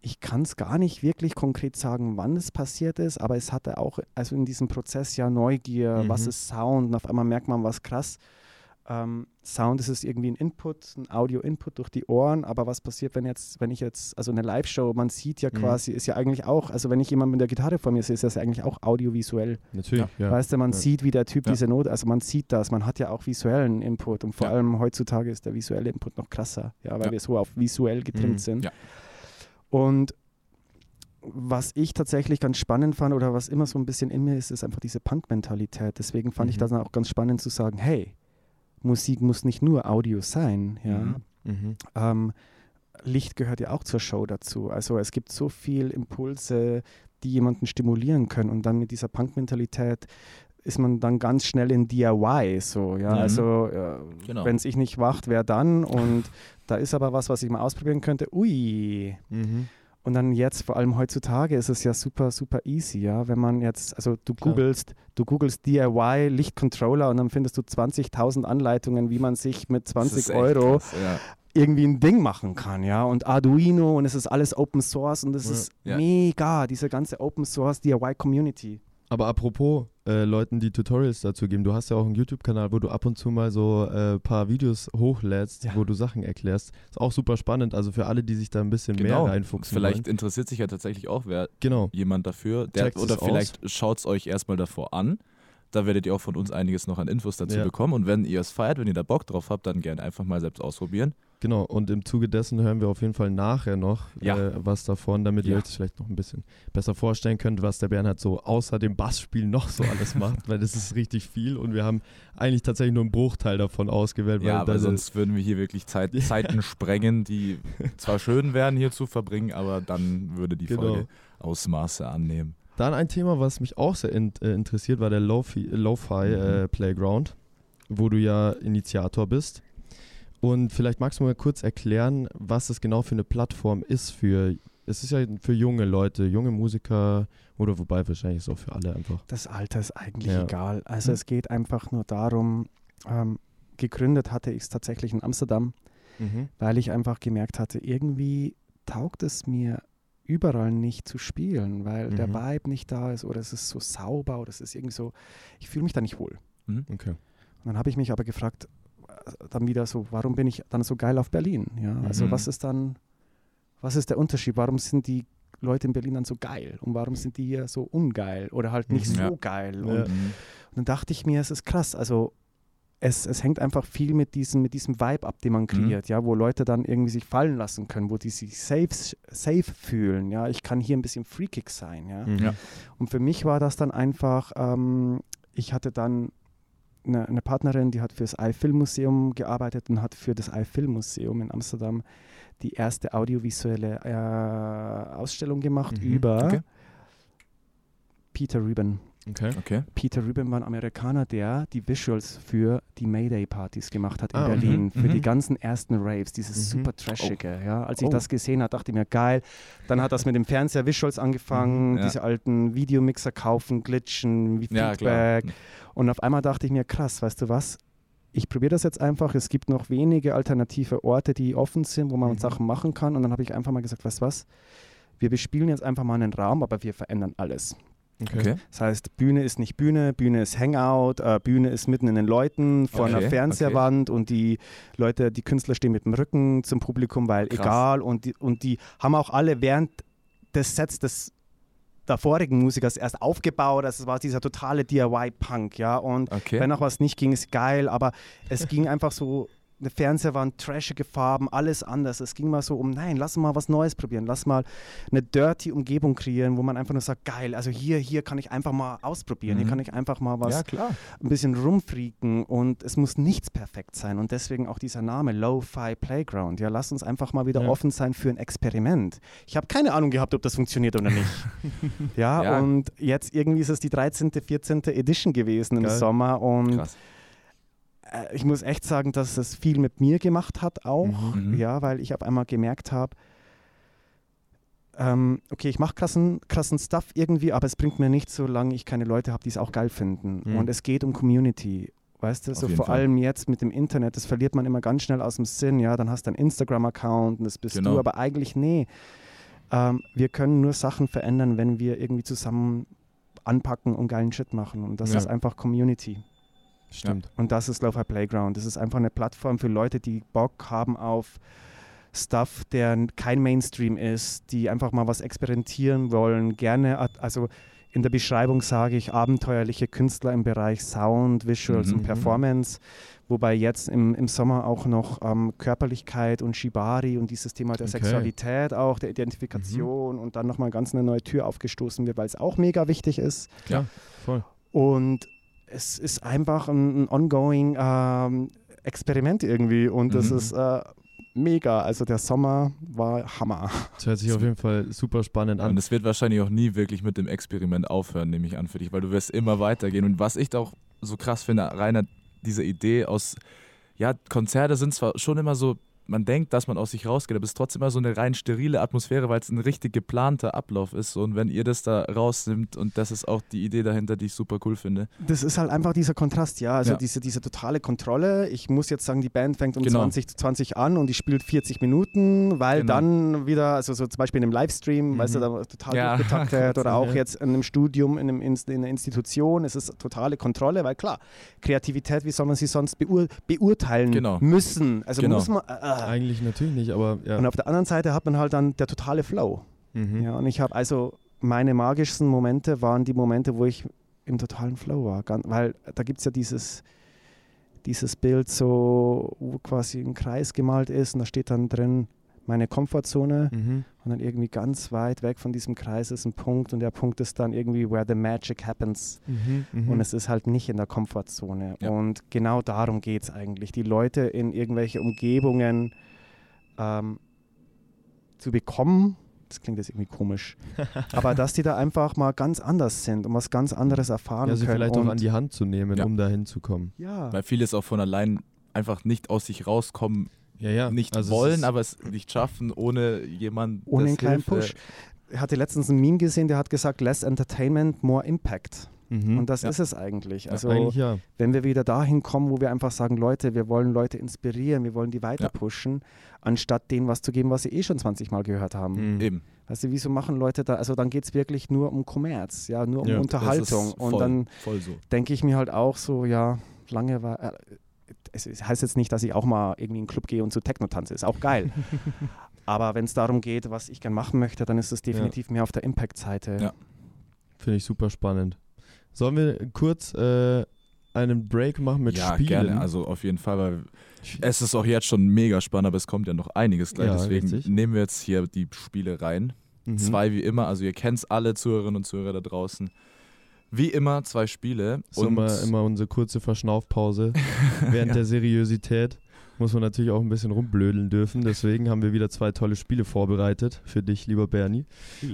ich kann es gar nicht wirklich konkret sagen, wann es passiert ist, aber es hatte auch, also in diesem Prozess ja Neugier, Mhm. was ist Sound und auf einmal merkt man, was krass. Ähm, Sound ist es irgendwie ein Input, ein Audio-Input durch die Ohren, aber was passiert, wenn jetzt, wenn ich jetzt, also eine Live-Show, man sieht ja Mhm. quasi, ist ja eigentlich auch, also wenn ich jemanden mit der Gitarre vor mir sehe, ist das ja eigentlich auch audiovisuell. Natürlich, ja. Weißt du, man Ja. sieht, wie der Typ Ja. diese Note, also man sieht das, man hat ja auch visuellen Input und vor Ja. allem heutzutage ist der visuelle Input noch krasser, ja, weil Ja. wir so auf visuell getrimmt Mhm. sind. Ja. Und was ich tatsächlich ganz spannend fand oder was immer so ein bisschen in mir ist, ist einfach diese Punk-Mentalität. Deswegen fand ich Mhm. das dann auch ganz spannend zu sagen, hey, Musik muss nicht nur Audio sein, ja. Mhm. Mhm. Ähm, Licht gehört ja auch zur Show dazu. Also es gibt so viel Impulse, die jemanden stimulieren können und dann mit dieser Punk-Mentalität ist man dann ganz schnell in DIY so, ja, Mhm. also äh, Genau. wenn es ich nicht wacht, wer dann und da ist aber was, was ich mal ausprobieren könnte, ui, Mhm. Und dann jetzt, vor allem heutzutage, ist es ja super, super easy, ja. Wenn man jetzt, also du Klar. googelst, du googelst DIY Lichtcontroller und dann findest du 20.000 Anleitungen, wie man sich mit Das 20 ist echt Euro krass, ja. irgendwie ein Ding machen kann, ja. Und Arduino und es ist alles Open Source und es Ja. ist Ja. mega, diese ganze Open Source DIY Community. Aber apropos äh, Leuten, die Tutorials dazu geben, du hast ja auch einen YouTube-Kanal, wo du ab und zu mal so ein äh, paar Videos hochlädst, Ja. wo du Sachen erklärst. Ist auch super spannend, also für alle, die sich da ein bisschen Genau. mehr reinfuchsen Vielleicht wollen. interessiert sich ja tatsächlich auch wer Genau. jemand dafür. Der, oder vielleicht schaut es euch erstmal davor an. Da werdet ihr auch von uns einiges noch an Infos dazu Ja. bekommen. Und wenn ihr es feiert, wenn ihr da Bock drauf habt, dann gerne einfach mal selbst ausprobieren. Genau, und im Zuge dessen hören wir auf jeden Fall nachher noch Ja. äh, was davon, damit ihr Ja. euch das vielleicht noch ein bisschen besser vorstellen könnt, was der Bernhard so außer dem Bassspiel noch so alles macht, [LAUGHS] weil das ist richtig viel und wir haben eigentlich tatsächlich nur einen Bruchteil davon ausgewählt. Ja, weil sonst würden wir hier wirklich Zeit, [LAUGHS] Zeiten sprengen, die zwar schön wären hier zu verbringen, aber dann würde die Genau. Folge Ausmaße annehmen. Dann ein Thema, was mich auch sehr in, äh, interessiert, war der Lo-Fi Lo-Fi, Mhm. äh, Playground, wo du ja Initiator bist. Und vielleicht magst du mal kurz erklären, was das genau für eine Plattform ist für, es ist ja für junge Leute, junge Musiker oder wobei wahrscheinlich ist es auch für alle einfach. Das Alter ist eigentlich Ja. egal. Also Mhm. es geht einfach nur darum, ähm, gegründet hatte ich es tatsächlich in Amsterdam. weil ich einfach gemerkt hatte, irgendwie taugt es mir überall nicht zu spielen, weil der Mhm. Vibe nicht da ist oder es ist so sauber oder es ist irgendwie so, ich fühle mich da nicht wohl. Okay. Und dann habe ich mich aber gefragt, dann wieder so, warum bin ich dann so geil auf Berlin? Ja, also Mhm. was ist dann, was ist der Unterschied? Warum sind die Leute in Berlin dann so geil und warum sind die hier so ungeil oder halt nicht Mhm. so Ja. geil? Ja. Und, und dann dachte ich mir, es ist krass, also es, es hängt einfach viel mit diesem, mit diesem Vibe ab, den man kreiert, ja, wo Leute dann irgendwie sich fallen lassen können, wo die sich safe, safe fühlen, ja, ich kann hier ein bisschen freakig sein, ja. Mhm. Ja. Und für mich war das dann einfach, ähm, ich hatte dann eine, eine Partnerin, die hat für das Eye-Film-Museum gearbeitet und hat für das Eye-Film-Museum in Amsterdam die erste audiovisuelle äh, Ausstellung gemacht Mhm, über okay. Peter Rubin. Okay. Okay. Peter Rubin war ein Amerikaner, der die Visuals für die Mayday-Partys gemacht hat in Ah, mhm, Berlin, für mhm. die ganzen ersten Raves, dieses Mhm. super trashige. Ja. Als ich Oh. das gesehen habe, dachte ich mir, geil. Dann hat das mit dem Fernseher Visuals angefangen, Mhm, ja. diese alten Videomixer kaufen, glitchen, wie Ja, klar. Feedback. Und auf einmal dachte ich mir, krass, weißt du was? Ich probiere das jetzt einfach. Es gibt noch wenige alternative Orte, die offen sind, wo man Mhm. Sachen machen kann. Und dann habe ich einfach mal gesagt, weißt du was? Wir bespielen jetzt einfach mal einen Raum, aber wir verändern alles. Okay. Das heißt, Bühne ist nicht Bühne, Bühne ist Hangout, äh, Bühne ist mitten in den Leuten vor Okay, einer Fernseherwand und die Leute, die Künstler stehen mit dem Rücken zum Publikum, weil Krass. egal und die, und die haben auch alle während des Sets des der vorigen Musikers erst aufgebaut. Das war dieser totale DIY-Punk, ja. Und Okay. wenn auch was nicht ging, ist geil, aber es ging einfach so, eine Fernsehwand, trashige Farben, alles anders. Es ging mal so um, nein, lass mal was Neues probieren, lass mal eine dirty Umgebung kreieren, wo man einfach nur sagt, geil, also hier, hier kann ich einfach mal ausprobieren, hier Mhm. kann ich einfach mal was ja, ein bisschen rumfrieken und es muss nichts perfekt sein und deswegen auch dieser Name Lo-Fi Playground. Ja, lass uns einfach mal wieder Ja. offen sein für ein Experiment. Ich habe keine Ahnung gehabt, ob das funktioniert oder nicht. [LAUGHS] ja, Ja. und jetzt irgendwie ist es die 13., 14. Edition gewesen im Geil. Sommer und Krass. Äh, ich muss echt sagen, dass es viel mit mir gemacht hat auch. Mhm. Ja, weil ich auf einmal gemerkt habe, ähm, okay, ich mache krassen, krassen Stuff irgendwie, aber es bringt mir nichts, solange ich keine Leute habe, die es auch geil finden. Mhm. Und es geht um Community. Weißt du, Auf so vor Fall. allem jetzt mit dem Internet, das verliert man immer ganz schnell aus dem Sinn. Ja, dann hast du einen Instagram-Account und das bist Genau. du, aber eigentlich nee. Ähm, wir können nur Sachen verändern, wenn wir irgendwie zusammen anpacken und geilen Shit machen. Und das Ja. ist einfach Community. Stimmt. Und das ist Lo-Fi Playground. Das ist einfach eine Plattform für Leute, die Bock haben auf Stuff, der kein Mainstream ist, die einfach mal was experimentieren wollen. Gerne, also in der Beschreibung sage ich abenteuerliche Künstler im Bereich Sound, Visuals Mhm. und Performance. Wobei jetzt im, im Sommer auch noch ähm, Körperlichkeit und Shibari und dieses Thema der Okay. Sexualität, auch der Identifikation und dann nochmal ganz eine neue Tür aufgestoßen wird, weil es auch mega wichtig ist. Klar, voll. Und es ist einfach ein, ein ongoing ähm, Experiment irgendwie und das Mhm. ist äh, mega. Also der Sommer war Hammer. Das hört sich auf jeden Fall super spannend Und an. es wird wahrscheinlich auch nie wirklich mit dem Experiment aufhören, nehme ich an für dich, weil du wirst immer weitergehen. Und was ich da auch so krass finde, Rainer, diese Idee aus, ja, Konzerte sind zwar schon immer so, man denkt, dass man aus sich rausgeht, aber es ist trotzdem immer so eine rein sterile Atmosphäre, weil es ein richtig geplanter Ablauf ist. Und wenn ihr das da rausnimmt, und das ist auch die Idee dahinter, die ich super cool finde. Das ist halt einfach dieser Kontrast, ja. Also Ja. Diese, diese totale Kontrolle. Ich muss jetzt sagen, die Band fängt um Genau. 20 zu 20 an und die spielt 40 Minuten, weil Genau. dann wieder, also so zum Beispiel in einem Livestream, Mhm. weißt du, da total Ja, durchgetaktet [LAUGHS] oder auch jetzt in einem Studium, in, einem in einer Institution, es ist totale Kontrolle, weil klar, Kreativität, wie soll man sie sonst beur beurteilen Genau. müssen? Also Genau. muss man. Äh. Eigentlich natürlich nicht, aber ja. Und auf der anderen Seite hat man halt dann der totale Flow. Mhm. Ja, und ich habe also meine magischsten Momente waren die Momente, wo ich im totalen Flow war. Weil da gibt es ja dieses, dieses Bild, so, wo quasi ein Kreis gemalt ist und da steht dann drin meine Komfortzone Mhm. und dann irgendwie ganz weit weg von diesem Kreis ist ein Punkt und der Punkt ist dann irgendwie where the magic happens. Mhm. Mhm. Und es ist halt nicht in der Komfortzone. Ja. Und genau darum geht es eigentlich, die Leute in irgendwelche Umgebungen ähm, zu bekommen. Das klingt jetzt irgendwie komisch. [LAUGHS] Aber dass die da einfach mal ganz anders sind und was ganz anderes erfahren ja, sie können. vielleicht auch an die Hand zu nehmen, Ja. um da hinzukommen. ja, Weil vieles auch von allein einfach nicht aus sich rauskommen, Ja, ja. nicht Also es wollen, ist- aber es nicht schaffen, ohne jemanden. ohne einen kleinen Hilfe- Push. Ich hatte letztens ein Meme gesehen, der hat gesagt, less entertainment, more impact. Mhm. Und das Ja. ist es eigentlich. Also Eigentlich ja. wenn wir wieder dahin kommen, wo wir einfach sagen, Leute, wir wollen Leute inspirieren, wir wollen die weiter Ja. pushen, anstatt denen was zu geben, was sie eh schon 20 Mal gehört haben. Mhm. Eben. Weißt du, wieso machen Leute da, also dann geht es wirklich nur um Kommerz, ja, nur um Ja, Unterhaltung. Ist Und voll, dann voll so. denke ich mir halt auch so, ja, lange war. Äh, es heißt jetzt nicht, dass ich auch mal irgendwie in einen Club gehe und zu Techno tanze, ist auch geil. [LAUGHS] Aber wenn es darum geht, was ich gern machen möchte, dann ist es definitiv mehr auf der Impact-Seite. Ja. Finde ich super spannend. Sollen wir kurz äh, einen Break machen mit ja, Spielen? gerne. Also auf jeden Fall, weil es ist auch jetzt schon mega spannend, aber es kommt ja noch einiges gleich. Ja, Deswegen richtig. nehmen wir jetzt hier die Spiele rein. Mhm. Zwei wie immer, also ihr kennt es alle Zuhörerinnen und Zuhörer da draußen. Wie immer zwei Spiele. So und immer, immer unsere kurze Verschnaufpause [LAUGHS] während Ja. der Seriosität. Muss man natürlich auch ein bisschen rumblödeln dürfen. Deswegen haben wir wieder zwei tolle Spiele vorbereitet für dich, lieber Bernie.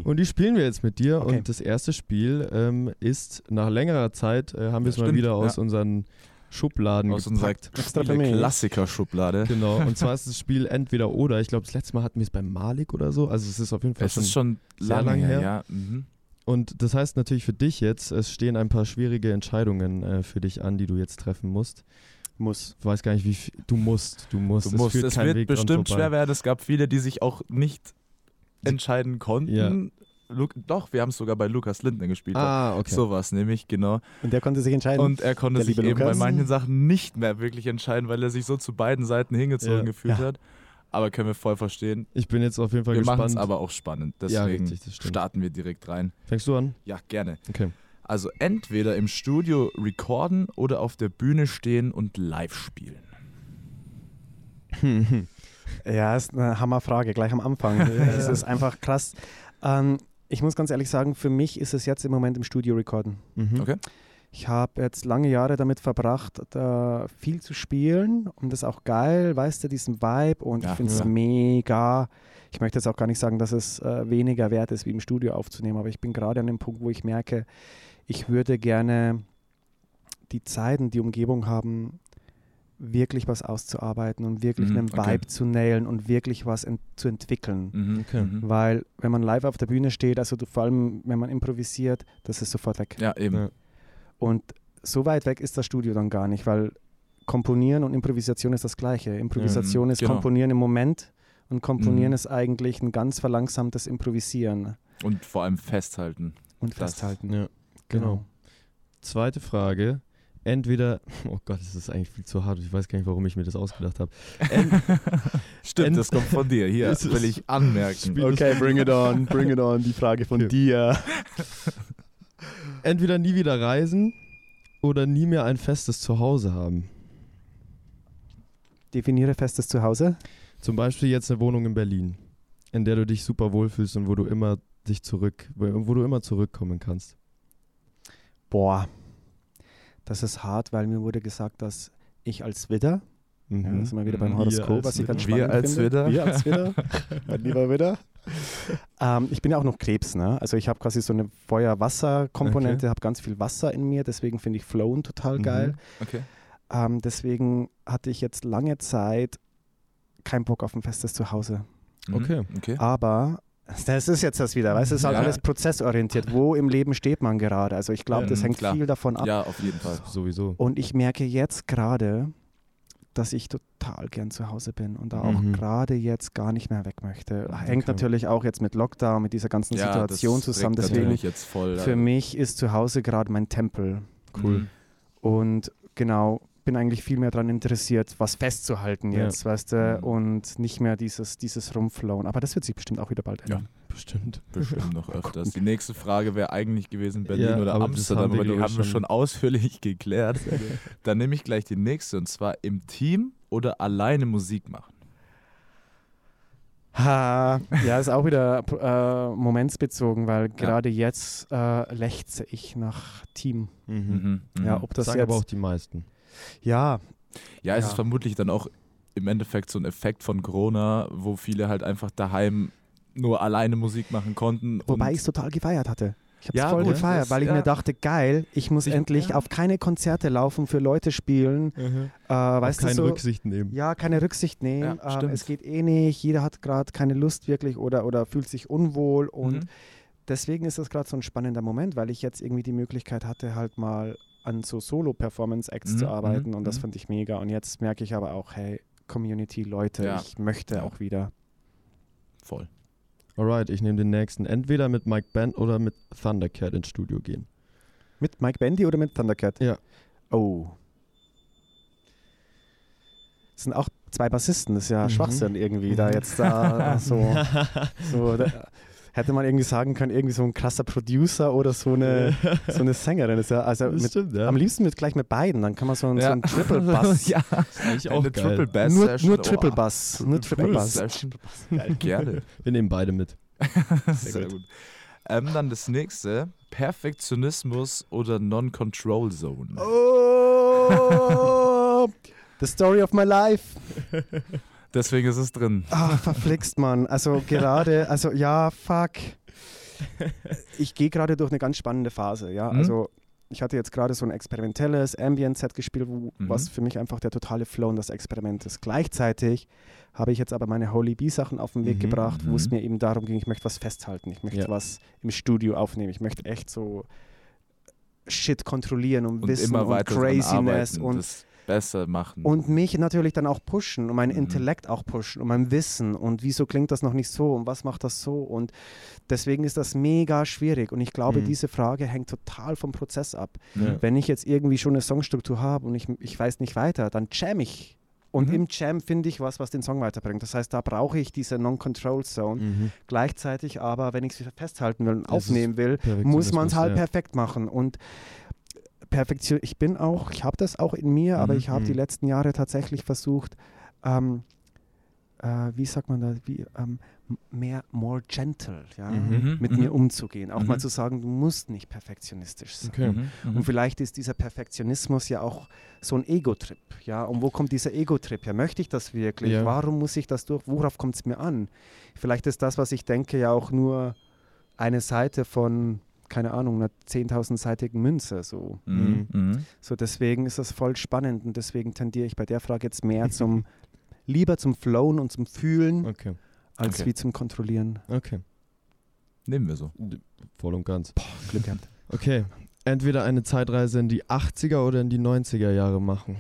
Und die spielen wir jetzt mit dir. Okay. Und das erste Spiel ähm, ist nach längerer Zeit, äh, haben wir es mal wieder aus ja. unseren Schubladen aus unserer gepackt. Mich. Klassiker-Schublade. Genau, und zwar ist [LAUGHS] das Spiel entweder oder. Ich glaube, das letzte Mal hatten wir es bei Malik oder so. Also es ist auf jeden Fall Es ist schon sehr lange lang her. her. Ja. Mhm. Und das heißt natürlich für dich jetzt, es stehen ein paar schwierige Entscheidungen äh, für dich an, die du jetzt treffen musst. Muss. Ich weiß gar nicht, wie viel. Du musst, du musst. Du musst, führt es wird Weg bestimmt schwer werden. Es gab viele, die sich auch nicht entscheiden konnten. Ja. Lu doch, wir haben es sogar bei Lukas Lindner gespielt. Ah, okay. Sowas nämlich, genau. Und der konnte sich entscheiden. Und er konnte Der sich eben bei Lukas. manchen Sachen nicht mehr wirklich entscheiden, weil er sich so zu beiden Seiten hingezogen Ja. gefühlt Ja. hat. Aber können wir voll verstehen. Ich bin jetzt auf jeden Fall Wir machen gespannt. es aber auch spannend. Ja, Deswegen richtig, das stimmt. starten wir direkt rein. Fängst du an? Ja, gerne. Okay. Also entweder im Studio recorden oder auf der Bühne stehen und live spielen. [LAUGHS] Ja, ist eine Hammerfrage, gleich am Anfang. [LAUGHS] Es ist einfach krass. Ähm, ich muss ganz ehrlich sagen, für mich ist es jetzt im Moment im Studio recorden. Mhm. Okay. Ich habe jetzt lange Jahre damit verbracht, da viel zu spielen und das ist auch geil, weißt du, diesen Vibe und Ja, ich finde es ja. mega. Ich möchte jetzt auch gar nicht sagen, dass es äh, weniger wert ist, wie im Studio aufzunehmen, aber ich bin gerade an dem Punkt, wo ich merke, ich würde gerne die Zeit und die Umgebung haben, wirklich was auszuarbeiten und wirklich Mhm, einen okay. Vibe zu nailen und wirklich was ent zu entwickeln. Mhm. Okay. Mhm. Weil wenn man live auf der Bühne steht, also du, vor allem wenn man improvisiert, das ist sofort weg. Ja, eben. Ja. Und so weit weg ist das Studio dann gar nicht, weil Komponieren und Improvisation ist das Gleiche. Improvisation Mhm, ist genau. Komponieren im Moment und Komponieren Mhm. ist eigentlich ein ganz verlangsamtes Improvisieren Und vor allem festhalten. und Das- festhalten. Ja, genau. Zweite Frage. Entweder, [LAUGHS] oh Gott, das ist eigentlich viel zu hart. Ich weiß gar nicht, warum ich mir das ausgedacht habe. [LAUGHS] Stimmt, Ent- das kommt von dir. Hier will ich anmerken. Okay, bring it on, bring it on, die Frage von Okay. dir. [LAUGHS] entweder nie wieder reisen oder nie mehr ein festes Zuhause haben. Definiere festes Zuhause. Zum Beispiel jetzt eine Wohnung in Berlin, in der du dich super wohlfühlst und wo du immer dich zurück, wo du immer zurückkommen kannst. Boah, das ist hart, weil mir wurde gesagt, dass ich als Widder, ja, Mhm. da sind wir wieder beim Mhm. Horoskop, was ich ganz spannend Wir als finde. Widder. Wir als Widder, [LAUGHS] mein lieber Widder. Ähm, ich bin ja auch noch Krebs, ne? Also ich habe quasi so eine Feuer-Wasser-Komponente, habe ganz viel Wasser in mir, deswegen finde ich Flown total Mhm. geil. Okay. Ähm, deswegen hatte ich jetzt lange Zeit keinen Bock auf ein festes Zuhause. Mhm. Okay. okay. Aber [LAUGHS] das ist jetzt das wieder, weißt du, es ist halt Ja. alles prozessorientiert. Wo im Leben steht man gerade? Also ich glaube, Ja, das mhm, hängt klar. viel davon ab. Ja, auf jeden Fall. Sowieso. Und ich merke jetzt gerade, dass ich total gern zu Hause bin und da auch Mhm. gerade jetzt gar nicht mehr weg möchte. Hängt Okay. natürlich auch jetzt mit Lockdown, mit dieser ganzen Ja, Situation zusammen. Deswegen, jetzt voll. für also- mich ist zu Hause gerade mein Tempel. Cool. Und genau, bin eigentlich viel mehr daran interessiert, was festzuhalten Ja. jetzt, weißt du, Mhm. und nicht mehr dieses, dieses Rumflowen. Aber das wird sich bestimmt auch wieder bald ändern. Bestimmt. [LAUGHS] Bestimmt noch öfters. Die nächste Frage wäre eigentlich gewesen Berlin Ja, oder aber Amsterdam, haben aber die ich, haben wir schon- ausführlich [LAUGHS] geklärt. Dann nehme ich gleich die nächste und zwar im Team oder alleine Musik machen. Ha, ja, ist auch wieder äh, momentsbezogen, weil gerade jetzt äh, lechze ich nach Team. Mhm. Mhm. Mhm. Ja, ob das Sagen jetzt. aber auch die meisten. Ja, Ja, es Ja. ist vermutlich dann auch im Endeffekt so ein Effekt von Corona, wo viele halt einfach daheim nur alleine Musik machen konnten. wobei ich es total gefeiert hatte. Ich habe es Ja, voll gut, gefeiert, das- weil ich ja. mir dachte, geil, ich muss Ich- endlich ja. auf keine Konzerte laufen, für Leute spielen. Äh, weißt Keine du, so, Rücksicht nehmen. Ja, keine Rücksicht nehmen. Ja, ähm, stimmt. es geht eh nicht. Jeder hat gerade keine Lust wirklich oder, oder fühlt sich unwohl. Und Mhm. deswegen ist das gerade so ein spannender Moment, weil ich jetzt irgendwie die Möglichkeit hatte, halt mal an so Solo-Performance-Acts Mhm, zu arbeiten. mhm, Und das mhm. fand ich mega. Und jetzt merke ich aber auch, hey, Community, Leute, Ja. ich möchte Ja. auch wieder. voll. Alright, ich nehme den nächsten. Entweder mit Mike Band oder mit Thundercat ins Studio gehen. Mit Mike Bandy oder mit Thundercat? Ja. Oh. Das sind auch zwei Bassisten, das ist ja Mhm. Schwachsinn irgendwie, da jetzt da [LAUGHS] so, so da, hätte man irgendwie sagen können, irgendwie so ein krasser Producer oder so eine, [LAUGHS] so eine Sängerin. Ist ja, also Das mit, stimmt, ja. am liebsten mit, gleich mit beiden, dann kann man so, ein- so Ja. einen Triple [LAUGHS] Bass. ja, ist auch eine geil. Triple Bass nur, Session. nur Triple Oh, Bass. Nur Triple Bass. Geil, gerne. Wir nehmen beide mit. [LAUGHS] Sehr, gut. Ähm, dann das nächste: Perfektionismus oder Non-Control Zone. Oh! The story of my life. Deswegen ist es drin. Ah, verflixt, Mann. Also gerade, also ja, fuck. Ich gehe gerade durch eine ganz spannende Phase, ja. Mhm. Also ich hatte jetzt gerade so ein experimentelles Ambient-Set gespielt, wo, Mhm. was für mich einfach der totale Flow und das Experiment ist. Gleichzeitig habe ich jetzt aber meine Holy Bee-Sachen auf den Weg Mhm, gebracht, wo es mhm. mir eben darum ging, ich möchte was festhalten, ich möchte Ja. was im Studio aufnehmen, ich möchte echt so Shit kontrollieren und, Und Wissen immer und Craziness und Das, besser machen. Und mich natürlich dann auch pushen und mein Mhm. Intellekt auch pushen und mein Wissen und wieso klingt das noch nicht so und was macht das so und deswegen ist das mega schwierig und ich glaube, Mhm. diese Frage hängt total vom Prozess ab. Ja. Wenn ich jetzt irgendwie schon eine Songstruktur habe und ich, ich weiß nicht weiter, dann jam ich. Und Mhm. im Jam finde ich was, was den Song weiterbringt. Das heißt, da brauche ich diese Non-Control-Zone. Mhm. Gleichzeitig aber, wenn ich es festhalten will und Das aufnehmen will, muss man es halt ja. perfekt machen. Und Perfektion, ich bin auch, ich habe das auch in mir, aber Mhm, ich habe die mhm. letzten Jahre tatsächlich versucht, ähm, äh, wie sagt man da, wie, ähm, mehr, more gentle, ja, Mhm. mit Mhm. mir umzugehen. Auch mal Mhm. zu sagen, du musst nicht perfektionistisch sein. Okay. Mhm, mhm. Und vielleicht ist dieser Perfektionismus ja auch so ein Ego-Trip. Ja? Und wo kommt dieser Ego-Trip her? Möchte ich das wirklich? Ja. Warum muss ich das durch? Worauf kommt es mir an? Vielleicht ist das, was ich denke, ja auch nur eine Seite von, keine Ahnung, einer 10.000-seitigen Münze. So. Mhm. Mhm. so deswegen ist das voll spannend und deswegen tendiere ich bei der Frage jetzt mehr [LAUGHS] zum, lieber zum Flowen und zum Fühlen, Okay, als Okay. wie zum Kontrollieren. okay. Nehmen wir so. Voll und ganz. Glück gehabt. Okay, entweder eine Zeitreise in die 80er oder in die 90er Jahre machen.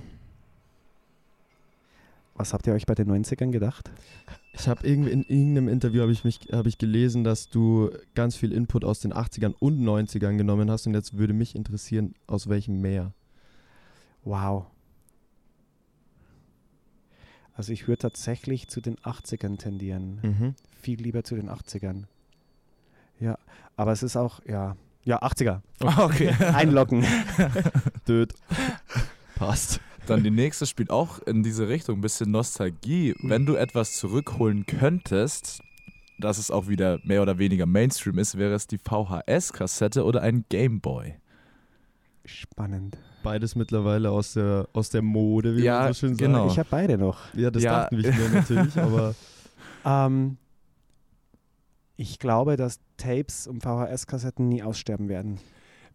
Was habt ihr euch bei den 90ern gedacht? Ich habe irgendwie in irgendeinem Interview habe ich mich habe ich gelesen, dass du ganz viel Input aus den 80ern und 90ern genommen hast und jetzt würde mich interessieren, aus welchem mehr. Wow. Also ich würde tatsächlich zu den 80ern tendieren. Mhm. Viel lieber zu den 80ern. Ja, aber es ist auch, ja, ja, 80er. Okay. [LAUGHS] Einloggen. [LAUGHS] Död. Passt. Dann die nächste spielt auch in diese Richtung, ein bisschen Nostalgie. Wenn du etwas zurückholen könntest, dass es auch wieder mehr oder weniger Mainstream ist, wäre es die VHS-Kassette oder ein Gameboy. Spannend. Beides mittlerweile aus der, aus der Mode, wie Ja, man so schön sagt. genau. Ich habe beide noch. Ja, das Ja. dachten wir mir natürlich, [LAUGHS] aber Ähm, ich glaube, dass Tapes und VHS-Kassetten nie aussterben werden.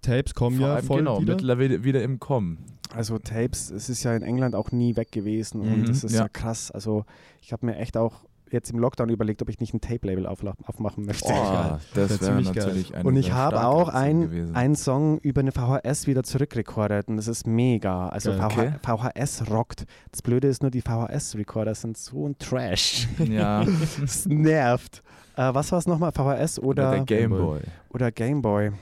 Tapes kommen Vor ja allem, voll genau, wieder. mittlerweile wieder im Kommen. Also Tapes, es ist ja in England auch nie weg gewesen Mhm, und das ist ja. ja. krass. Also ich habe mir echt auch jetzt im Lockdown überlegt, ob ich nicht ein Tape-Label aufmachen möchte. Oh, [LAUGHS] das Wär wäre ziemlich geil. natürlich eine Und ich habe auch ein, einen Song über eine VHS wieder zurückrekordet und das ist mega. Also Geil. VH, Okay. VHS rockt. Das Blöde ist nur, die VHS-Recorder sind so ein Trash. [LAUGHS] Ja, [LAUGHS] Das nervt. Äh, was war es nochmal? VHS oder oder, der Gameboy. oder Gameboy?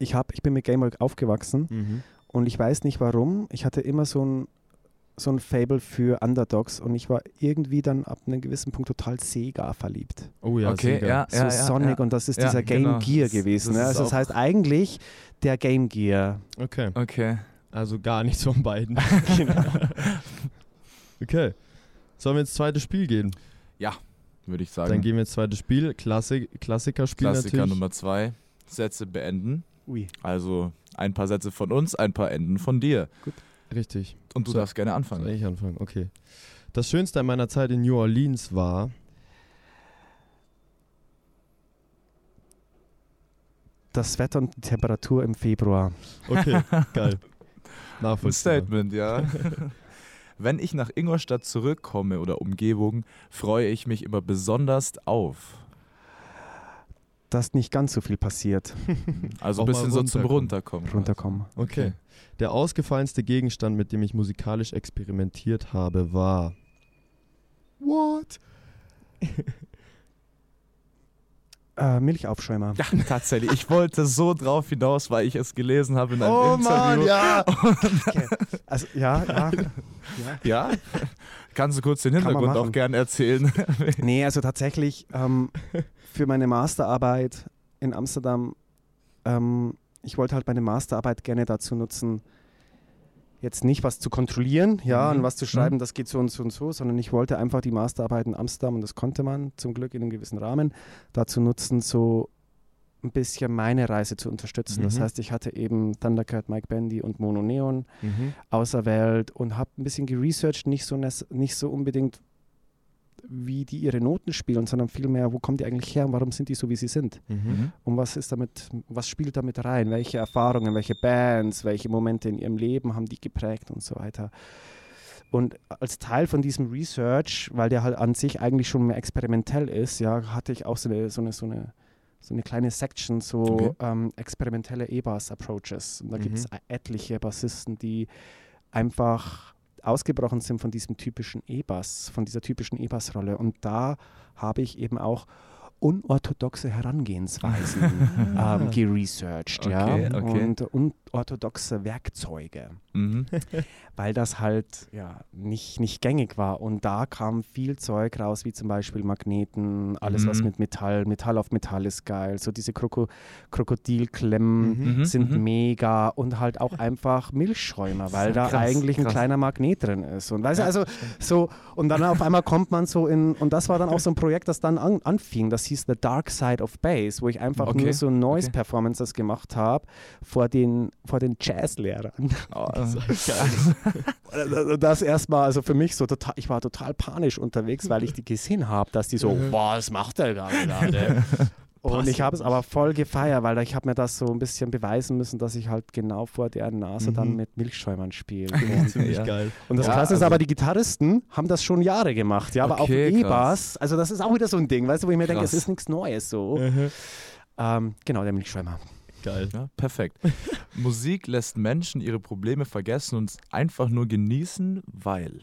Ich, hab, ich bin mit Gameboy aufgewachsen Mhm. und ich weiß nicht warum. Ich hatte immer so ein, so ein Fable für Underdogs und ich war irgendwie dann ab einem gewissen Punkt total Sega verliebt. Oh ja, Okay, Sega. ja, so ja, ja, Sonic ja. und das ist Ja, dieser Game genau. Gear Das- gewesen. das ne? ist Also das heißt eigentlich der Game Gear. Okay, Okay. also gar nichts von beiden. [LAUGHS] Genau. Okay. Sollen wir ins zweite Spiel gehen? Würde ich Dann sagen. gehen wir ins zweite Spiel. Klassik Klassikerspiel Klassiker natürlich. Nummer zwei. Sätze beenden. Ui. Also ein paar Sätze von uns, ein paar Enden von dir. Richtig. Und du So. darfst gerne Soll anfangen. ich anfangen? Okay. Das Schönste an meiner Zeit in New Orleans war, Das Wetter und die Temperatur im Februar. okay, [LAUGHS] geil. Ein Nachvollziehbar. Statement, ja. [LAUGHS] Wenn ich nach Ingolstadt zurückkomme oder Umgebung, freue ich mich immer besonders auf. Dass nicht ganz so viel passiert. [LAUGHS] Also ein bisschen so zum runterkommen. Runterkommen. Runterkommen. Okay. Der ausgefallenste Gegenstand, mit dem ich musikalisch experimentiert habe, war. What? [LAUGHS] äh, Milchaufschäumer. Ja, tatsächlich. Ich wollte so drauf hinaus, weil ich es gelesen habe in einem Oh Interview. Mann, ja. Okay. Also ja, ja. ja. Ja? Kannst du kurz den Hintergrund auch gern erzählen? Nee, also tatsächlich ähm, für meine Masterarbeit in Amsterdam, ähm, ich wollte halt meine Masterarbeit gerne dazu nutzen, jetzt nicht was zu kontrollieren, ja, Mhm. und was zu schreiben, das geht so und so und so, sondern ich wollte einfach die Masterarbeit in Amsterdam, und das konnte man zum Glück in einem gewissen Rahmen, dazu nutzen, so ein bisschen meine Reise zu unterstützen. Das Mhm. heißt, ich hatte eben Thundercat, Mike Bandy und Mono Neon Mhm. auserwählt und habe ein bisschen geresearched, nicht so, nicht so unbedingt, wie die ihre Noten spielen, sondern vielmehr, wo kommen die eigentlich her und warum sind die so, wie sie sind? Mhm. Und was ist damit, was spielt damit rein? Welche Erfahrungen, welche Bands, welche Momente in ihrem Leben haben die geprägt und so weiter. Und als Teil von diesem Research, weil der halt an sich eigentlich schon mehr experimentell ist, ja, hatte ich auch so eine, so eine, so eine, so eine kleine Section, so Okay. ähm, experimentelle E-Bass-Approaches. Und da gibt es Mhm. etliche Bassisten, die einfach ausgebrochen sind von diesem typischen E-Bass, von dieser typischen E-Bass-Rolle. Und da habe ich eben auch unorthodoxe Herangehensweisen [LAUGHS] ähm, geresearched, ja, Okay, okay. und unorthodoxe Werkzeuge, Mhm. [LAUGHS] weil das halt ja nicht, nicht gängig war. Und da kam viel Zeug raus, wie zum Beispiel Magneten, alles was Mhm. mit Metall, Metall auf Metall ist geil, so diese Kroko Krokodilklemmen Mhm, sind mhm. mega und halt auch einfach Milchschäumer, [LAUGHS] weil da Krass, eigentlich ein krass. kleiner Magnet drin ist. Und weißt du, also so, und dann auf einmal kommt man so in, und das war dann auch so ein Projekt, das dann an, anfing, das hieß The Dark Side of Bass, wo ich einfach Okay, nur so Noise okay. Performances gemacht habe vor den, vor den Jazzlehrern. [LAUGHS] Oh, Und [LAUGHS] das erstmal, also für mich so total, ich war total panisch unterwegs, weil ich die gesehen habe, dass die so, was macht der [LAUGHS] gerade? Und ich habe es aber voll gefeiert, weil ich habe mir das so ein bisschen beweisen müssen, dass ich halt genau vor deren Nase dann Mhm. mit Milchschäumern spiele. Und, Ziemlich Ja. geil. und das Ja, Krasse ist also- aber, die Gitarristen haben das schon Jahre gemacht, ja, aber Okay, auf krass. E-Bass, also das ist auch wieder so ein Ding, weißt du, wo ich mir denke, es Krass. ist nichts Neues so. Mhm. Ähm, genau, der Milchschäumer. Geil. Ja, perfekt. [LAUGHS] Musik lässt Menschen ihre Probleme vergessen und einfach nur genießen, weil.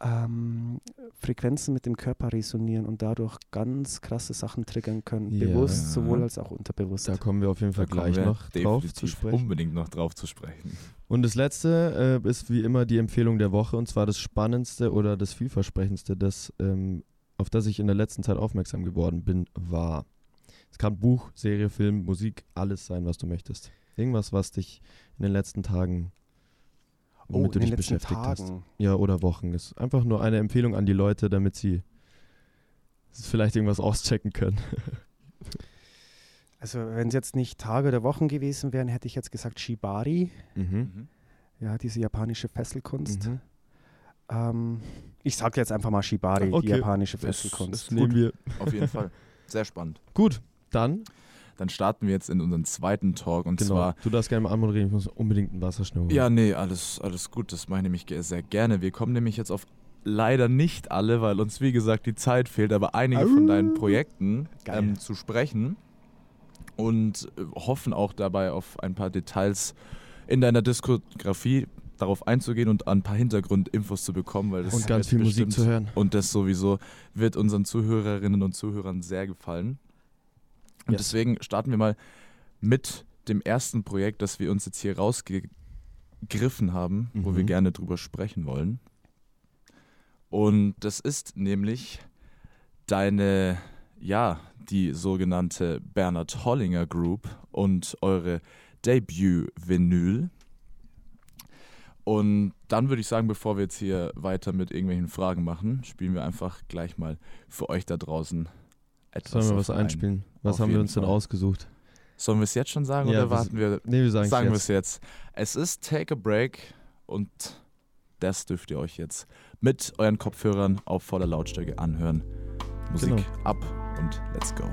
ähm, Frequenzen mit dem Körper resonieren und dadurch ganz krasse Sachen triggern können. Ja. Bewusst sowohl als auch unterbewusst. Da kommen wir auf jeden Fall Da gleich noch drauf zu sprechen. Unbedingt noch drauf zu sprechen. Und das letzte äh, ist wie immer die Empfehlung der Woche und zwar das spannendste oder das vielversprechendste, das, ähm, auf das ich in der letzten Zeit aufmerksam geworden bin, war. Es kann Buch, Serie, Film, Musik, alles sein, was du möchtest. Irgendwas, was dich in den letzten Tagen, oh, womit du in den dich beschäftigt hast. Tagen. Ja, oder Wochen. Ist einfach nur eine Empfehlung an die Leute, damit sie vielleicht irgendwas auschecken können. Also wenn es jetzt nicht Tage oder Wochen gewesen wären, hätte ich jetzt gesagt Shibari, Mhm. ja, diese japanische Fesselkunst. Mhm. Ähm, ich sage jetzt einfach mal Shibari, Okay. die japanische Fesselkunst. Das nehmen wir. Auf jeden Fall. Sehr spannend. Gut, dann, Dann starten wir jetzt in unseren zweiten Talk und genau. zwar. du darfst gerne mal anmoderieren, ich muss unbedingt einen Wasserschnur holen. Ja, nee, alles, alles gut. Das mache ich nämlich sehr gerne. Wir kommen nämlich jetzt auf leider nicht alle, weil uns wie gesagt die Zeit fehlt, aber einige von deinen Projekten ähm, zu sprechen und äh, hoffen auch dabei auf ein paar Details in deiner Diskografie darauf einzugehen und ein paar Hintergrundinfos zu bekommen, weil das Und ganz viel Musik zu hören. Und das sowieso wird unseren Zuhörerinnen und Zuhörern sehr gefallen. Und Yes. deswegen starten wir mal mit dem ersten Projekt, das wir uns jetzt hier rausgegriffen haben, wo Mhm. wir gerne drüber sprechen wollen. Und das ist nämlich deine, ja, die sogenannte Bernhard Hollinger Group und eure Debut-Vinyl. Und dann würde ich sagen, bevor wir jetzt hier weiter mit irgendwelchen Fragen machen, spielen wir einfach gleich mal für euch da draußen etwas. Sollen wir was ein. einspielen? Was Auf haben wir uns denn ausgesucht? Sollen wir es jetzt schon sagen Ja, oder warten wir? Nee, wir sagen, Sagen wir es es jetzt. Es ist Take a Break und das dürft ihr euch jetzt mit euren Kopfhörern auf voller Lautstärke anhören. Musik Genau. ab und let's go.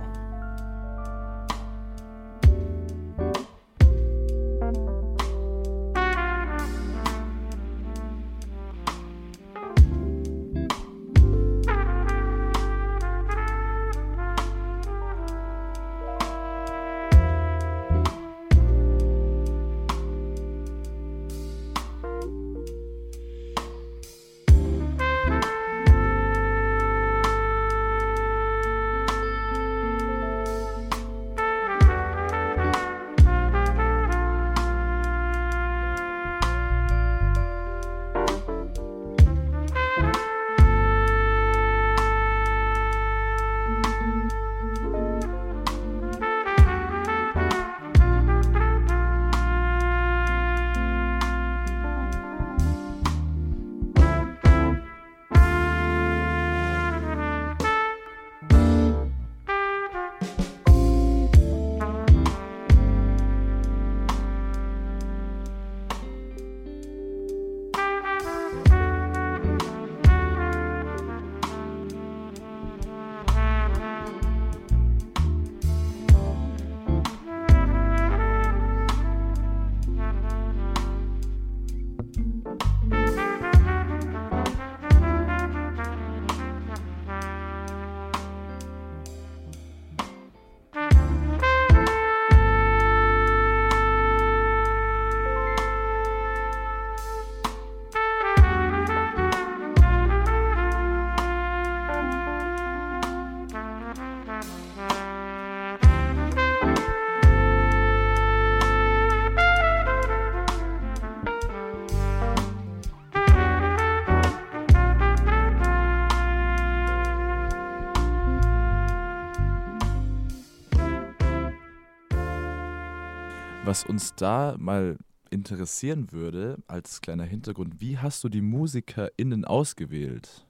Was uns da mal interessieren würde, als kleiner Hintergrund, wie hast du die MusikerInnen ausgewählt?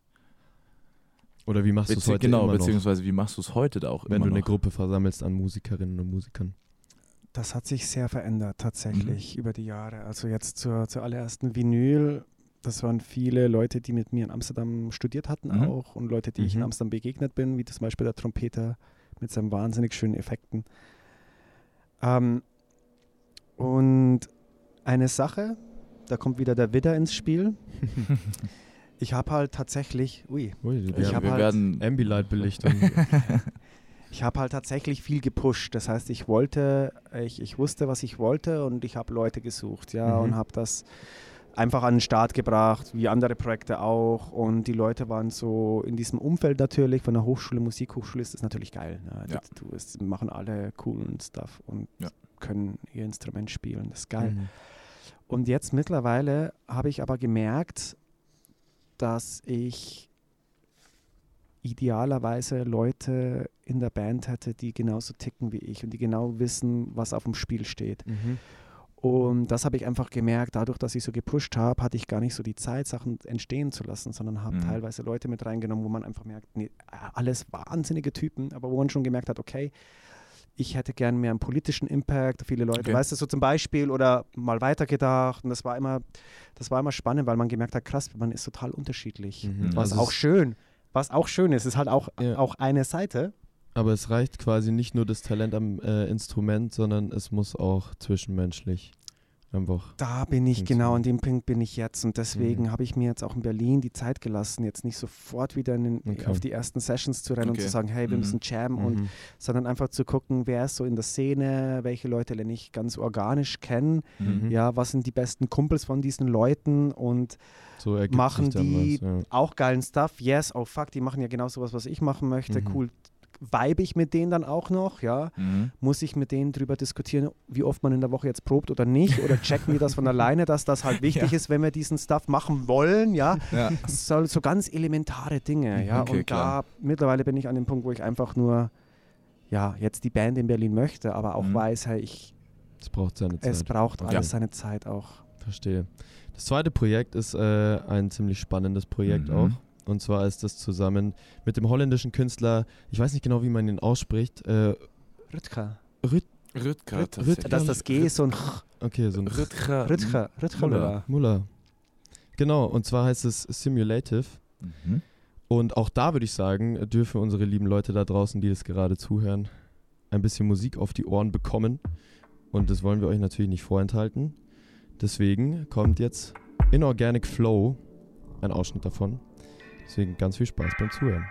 Oder wie machst du es heute genau, immer noch, beziehungsweise wie machst du es heute da auch wenn immer du eine noch? Gruppe versammelst an Musikerinnen und Musikern? Das hat sich sehr verändert tatsächlich Mhm. über die Jahre. Also jetzt zur, zur allerersten Vinyl, das waren viele Leute, die mit mir in Amsterdam studiert hatten Mhm. auch und Leute, die ich in Mhm. Amsterdam begegnet bin, wie zum Beispiel der Trompeter mit seinen wahnsinnig schönen Effekten. Ähm, und eine Sache, da kommt wieder der Widder ins Spiel. [LAUGHS] Ich habe halt tatsächlich, ui, Ui, Ich haben wir halt- werden Ambilight-Belichtung. [LAUGHS] ich habe halt tatsächlich viel gepusht. Das heißt, ich wollte, ich, ich wusste, was ich wollte und ich habe Leute gesucht, ja, Mhm. und habe das einfach an den Start gebracht, wie andere Projekte auch. Und die Leute waren so in diesem Umfeld natürlich, von der Hochschule, Musikhochschule ist das natürlich geil. Ne? Ja. Du, es machen alle coolen Stuff und Ja. Können ihr Instrument spielen. Das ist geil. Mhm. Und jetzt mittlerweile habe ich aber gemerkt, dass ich idealerweise Leute in der Band hätte, die genauso ticken wie ich und die genau wissen, was auf dem Spiel steht. Mhm. Und das habe ich einfach gemerkt, dadurch, dass ich so gepusht habe, hatte ich gar nicht so die Zeit, Sachen entstehen zu lassen, sondern habe Mhm. teilweise Leute mit reingenommen, wo man einfach merkt, nee, alles wahnsinnige Typen, aber wo man schon gemerkt hat, okay, ich hätte gern mehr einen politischen Impact, viele Leute, Okay. weißt du, so zum Beispiel oder mal weitergedacht. Und das war immer, das war immer spannend, weil man gemerkt hat, krass, man ist total unterschiedlich. Mhm. Was Also auch schön, was auch schön ist, ist halt auch, Ja. auch eine Seite. Aber es reicht quasi nicht nur das Talent am äh, Instrument, sondern es muss auch zwischenmenschlich einfach. Da bin ich, genau an dem Punkt bin ich jetzt und deswegen Mhm. habe ich mir jetzt auch in Berlin die Zeit gelassen, jetzt nicht sofort wieder in den, Okay. auf die ersten Sessions zu rennen und Okay. zu sagen, hey, wir Mhm. müssen jammen, und, Mhm. sondern einfach zu gucken, wer ist so in der Szene, welche Leute lerne ich ganz organisch kennen, Mhm. ja, was sind die besten Kumpels von diesen Leuten und So machen die was, ja. auch geilen Stuff. Yes, oh fuck, die machen ja genau sowas, was ich machen möchte. Mhm. Cool. Vibe ich mit denen dann auch noch, ja? Mhm. Muss ich mit denen drüber diskutieren, wie oft man in der Woche jetzt probt oder nicht? Oder checken wir das von [LAUGHS] alleine, dass das halt wichtig Ja. ist, wenn wir diesen Stuff machen wollen, ja? Ja. So, so ganz elementare Dinge, ja? Okay, Und klar. da mittlerweile bin ich an dem Punkt, wo ich einfach nur, ja, jetzt die Band in Berlin möchte, aber auch Mhm. weiß, hey, ich, Es braucht seine Zeit. es braucht Ja. alles seine Zeit auch. Verstehe. Das zweite Projekt ist äh, ein ziemlich spannendes Projekt Mhm. auch. Und zwar ist das zusammen mit dem holländischen Künstler, ich weiß nicht genau, wie man ihn ausspricht, äh, Rütger. Rüt, Rütger, Rüt-. Dass das G ist so ein okay, so ein Rütger. Rütger. Rütger. Müller. Muller. Genau, und zwar heißt es Simulative. Mhm. Und auch da würde ich sagen, dürfen unsere lieben Leute da draußen, die das gerade zuhören, ein bisschen Musik auf die Ohren bekommen. Und das wollen wir euch natürlich nicht vorenthalten. Deswegen kommt jetzt Inorganic Flow, ein Ausschnitt davon. Deswegen ganz viel Spaß beim Zuhören.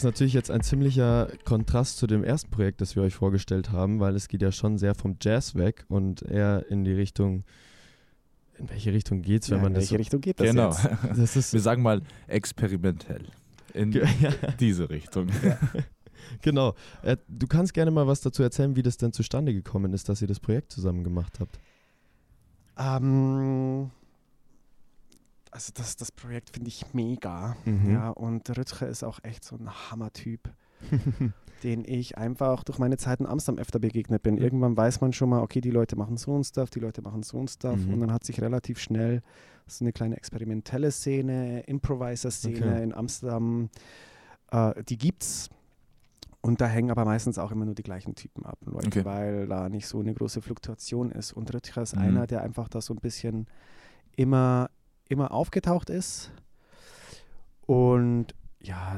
Ist natürlich jetzt ein ziemlicher Kontrast zu dem ersten Projekt, das wir euch vorgestellt haben, weil es geht ja schon sehr vom Jazz weg und eher in die Richtung. In welche Richtung geht's, wenn Ja, man in das welche so, Richtung geht das Genau. jetzt? [LAUGHS] Das ist Wir sagen mal experimentell. In [LAUGHS] ja, diese Richtung. [LAUGHS] genau. Äh, du kannst gerne mal was dazu erzählen, wie das denn zustande gekommen ist, dass ihr das Projekt zusammen gemacht habt. Ähm, also das, das Projekt finde ich mega. Mhm. Ja, und Rütger ist auch echt so ein Hammertyp, [LAUGHS] den ich einfach durch meine Zeit in Amsterdam öfter begegnet bin. Irgendwann weiß man schon mal, okay, die Leute machen so ein Stuff, die Leute machen so ein Stuff. Mhm. Und dann hat sich relativ schnell so eine kleine experimentelle Szene, Improviser-Szene Okay. in Amsterdam, äh, die gibt's. Und da hängen aber meistens auch immer nur die gleichen Typen ab, Leute, Okay. weil da nicht so eine große Fluktuation ist. Und Rütger ist Mhm. einer, der einfach da so ein bisschen immer, immer aufgetaucht ist. Und ja,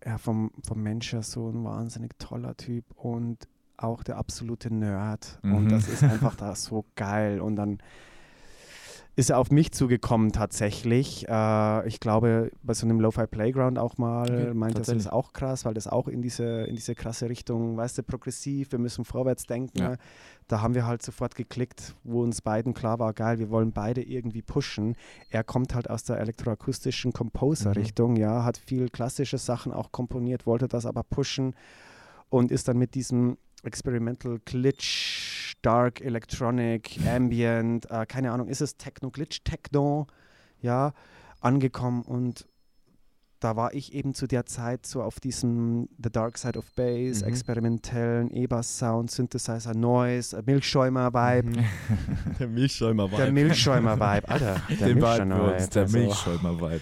er vom, vom Mensch her so ein wahnsinnig toller Typ und auch der absolute Nerd. Mhm. Und das ist einfach da so geil. Und dann ist er auf mich zugekommen tatsächlich. Äh, ich glaube, bei so einem Lo-Fi Playground auch mal Okay, meinte er, das ist auch krass, weil das auch in diese, in diese krasse Richtung, weißt du, progressiv, wir müssen vorwärts denken. Ja. Da haben wir halt sofort geklickt, wo uns beiden klar war, geil, wir wollen beide irgendwie pushen. Er kommt halt aus der elektroakustischen Composer-Richtung, ja, hat viel klassische Sachen auch komponiert, wollte das aber pushen und ist dann mit diesem Experimental Glitch, Dark Electronic, Ambient, äh, keine Ahnung, ist es Techno, Glitch, Techno, ja, angekommen und da war ich eben zu der Zeit so auf diesem The Dark Side of Bass, Mhm. experimentellen E-Bass-Sound, Synthesizer, Noise, Milchschäumer-Vibe. Mhm. [LAUGHS] Der Milchschäumer war. Der Milchschäumer-Vibe, Alter. [LAUGHS] Der Den Milchschäumer-Vibe. der also- Milchschäumer-Vibe.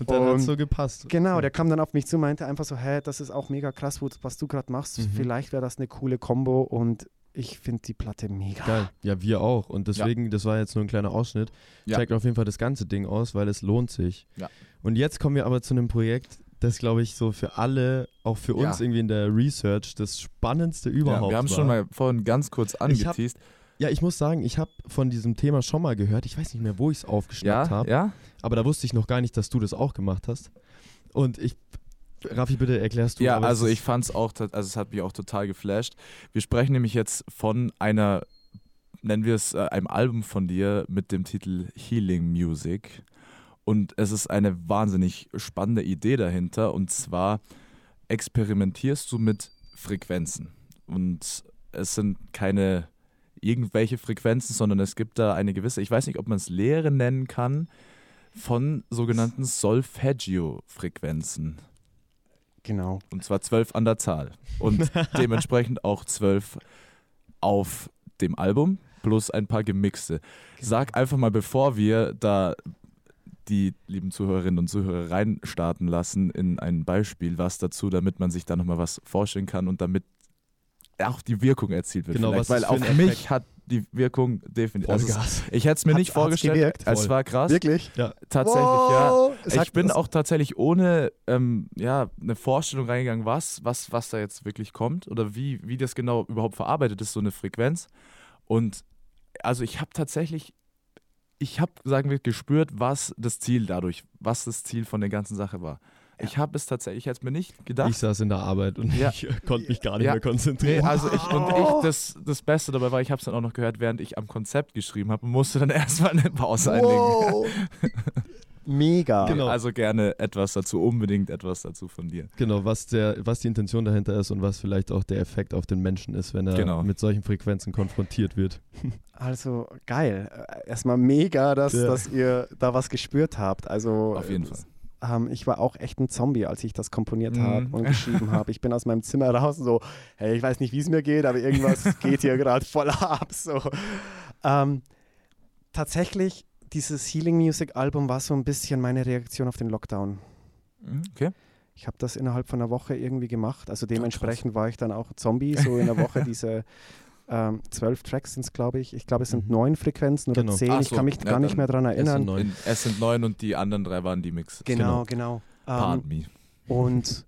Und dann hat es so gepasst. Genau, der kam dann auf mich zu, meinte einfach so, hä, das ist auch mega krass, was du gerade machst. Mhm. Vielleicht wäre das eine coole Combo und ich finde die Platte mega. Geil. Ja, wir auch. Und deswegen, das war jetzt nur ein kleiner Ausschnitt. Ja. Zeigt auf jeden Fall das ganze Ding aus, weil es lohnt sich. Ja. Und jetzt kommen wir aber zu einem Projekt, das, glaube ich, so für alle, auch für Ja. uns irgendwie in der Research, das Spannendste überhaupt Ja, wir haben war. schon mal vorhin ganz kurz angeteased. Ja, ich muss sagen, ich habe von diesem Thema schon mal gehört. Ich weiß nicht mehr, wo ich es aufgeschnappt Ja, habe. ja. Aber da wusste ich noch gar nicht, dass du das auch gemacht hast. Und ich, Raffi, bitte erklärst du. Ja, also ich fand es auch, also es hat mich auch total geflasht. Wir sprechen nämlich jetzt von einer, nennen wir es, äh, einem Album von dir mit dem Titel Healing Music. Und es ist eine wahnsinnig spannende Idee dahinter. Und zwar experimentierst du mit Frequenzen. Und es sind keine irgendwelche Frequenzen, sondern es gibt da eine gewisse, ich weiß nicht, ob man es Lehre nennen kann, von sogenannten Solfeggio-Frequenzen. Genau. Und zwar zwölf an der Zahl. Und [LAUGHS] dementsprechend auch zwölf auf dem Album plus ein paar gemixte. Sag einfach mal, bevor wir da die lieben Zuhörerinnen und Zuhörer reinstarten lassen in ein Beispiel, was dazu, damit man sich da nochmal was vorstellen kann und damit auch die Wirkung erzielt wird. Genau, Weil auf mich Effekt? hat die Wirkung definitiv. Also ich hätte es mir Hat- nicht vorgestellt. Es war krass. Wirklich? Ja. Tatsächlich, ja. Wow, Ich sag bin das. auch tatsächlich ohne ähm, ja, eine Vorstellung reingegangen, was, was, was da jetzt wirklich kommt oder wie, wie das genau überhaupt verarbeitet ist, so eine Frequenz. Und also ich habe tatsächlich, ich habe, sagen wir, gespürt, was das Ziel dadurch, was das Ziel von der ganzen Sache war. Ich habe es tatsächlich, ich hätte es mir nicht gedacht. Ich saß in der Arbeit und Ja. ich konnte mich gar nicht Ja. mehr Nee, konzentrieren. also ich und ich, das, das Beste dabei war, ich habe es dann auch noch gehört, während ich am Konzept geschrieben habe und musste dann [LAUGHS] erstmal eine Pause einlegen. Wow. [LAUGHS] Mega. Genau. Also gerne etwas dazu, unbedingt etwas dazu von dir. Genau, was, der, was die Intention dahinter ist und was vielleicht auch der Effekt auf den Menschen ist, wenn er Genau. mit solchen Frequenzen konfrontiert wird. [LAUGHS] Also geil. Äh, Erstmal mega, dass, Ja. dass ihr da was gespürt habt. Also Auf jeden äh, Fall. Ähm, ich war auch echt ein Zombie, als ich das komponiert Mhm. habe und geschrieben habe. Ich bin aus meinem Zimmer raus und so, hey, ich weiß nicht, wie es mir geht, aber irgendwas [LAUGHS] geht hier gerade voll ab. So. Ähm, tatsächlich, dieses Healing Music Album war so ein bisschen meine Reaktion auf den Lockdown. Mhm, Okay. Ich habe das innerhalb von einer Woche irgendwie gemacht. Also dementsprechend war ich dann auch Zombie, so in der Woche [LAUGHS] diese ähm, zwölf Tracks sind es, glaube ich. Ich glaube, es sind Mhm. neun Frequenzen oder Genau. zehn. Ach ich so, kann mich ja, gar nicht mehr daran Es sind erinnern. neun. Es sind neun und die anderen drei waren die Mix. Genau, genau. Ähm, Pardon me. Und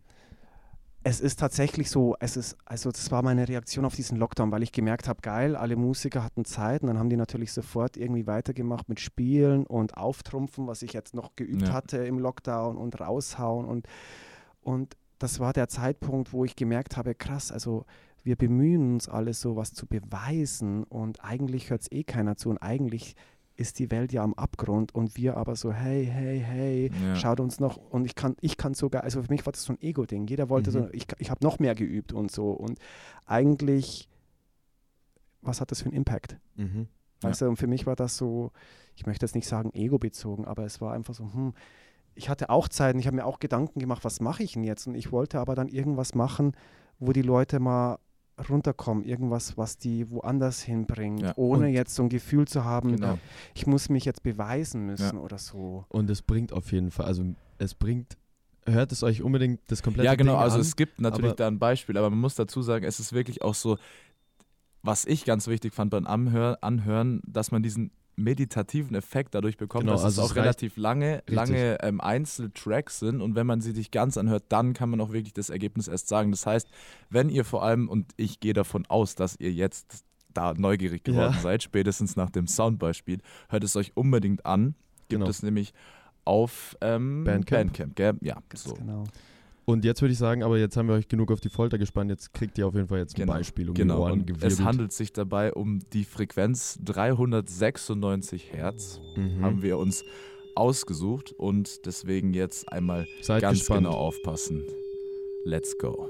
es ist tatsächlich so, es ist, also das war meine Reaktion auf diesen Lockdown, weil ich gemerkt habe, geil, alle Musiker hatten Zeit und dann haben die natürlich sofort irgendwie weitergemacht mit Spielen und Auftrumpfen, was ich jetzt noch geübt Ja. hatte im Lockdown und raushauen und, und das war der Zeitpunkt, wo ich gemerkt habe, krass, also wir bemühen uns alle so was zu beweisen und eigentlich hört es eh keiner zu und eigentlich ist die Welt ja am Abgrund und wir aber so, hey, hey, hey, Ja. schaut uns noch und ich kann, ich kann sogar, also für mich war das so ein Ego-Ding. Jeder wollte Mhm. so, ich, ich habe noch mehr geübt und so und eigentlich, was hat das für einen Impact? Mhm. Weißt du, und für mich war das so, ich möchte jetzt nicht sagen ego-bezogen, aber es war einfach so, hm, ich hatte auch Zeiten, ich habe mir auch Gedanken gemacht, was mache ich denn jetzt? Und ich wollte aber dann irgendwas machen, wo die Leute mal runterkommen, irgendwas, was die woanders hinbringt, Ja, ohne und- jetzt so ein Gefühl zu haben, Genau. ich muss mich jetzt beweisen müssen oder so. Und es bringt auf jeden Fall, also es bringt hört es euch unbedingt das komplette Ja, genau. Ding Also an. es gibt natürlich da ein Beispiel, aber man muss dazu sagen, es ist wirklich auch so, was ich ganz wichtig fand beim Anhör Anhören, dass man diesen meditativen Effekt dadurch bekommt, Genau, dass also es auch relativ lange, Richtig. lange ähm, Einzeltracks sind und wenn man sie sich ganz anhört, dann kann man auch wirklich das Ergebnis erst sagen. Das heißt, wenn ihr vor allem, und ich gehe davon aus, dass ihr jetzt da neugierig geworden Ja. seid, spätestens nach dem Soundbeispiel, hört es euch unbedingt an. Gibt Genau. es nämlich auf ähm, Bandcamp. Bandcamp, gell? Ja, Ganz so. genau. Und jetzt würde ich sagen, aber jetzt haben wir euch genug auf die Folter gespannt. Jetzt kriegt ihr auf jeden Fall jetzt ein Genau, Beispiel um die Genau, Ohren und gewirbelt. es handelt sich dabei um die Frequenz 396 Hertz, Mhm. haben wir uns ausgesucht und deswegen jetzt einmal Seid ganz gespannt. genau aufpassen. Let's go.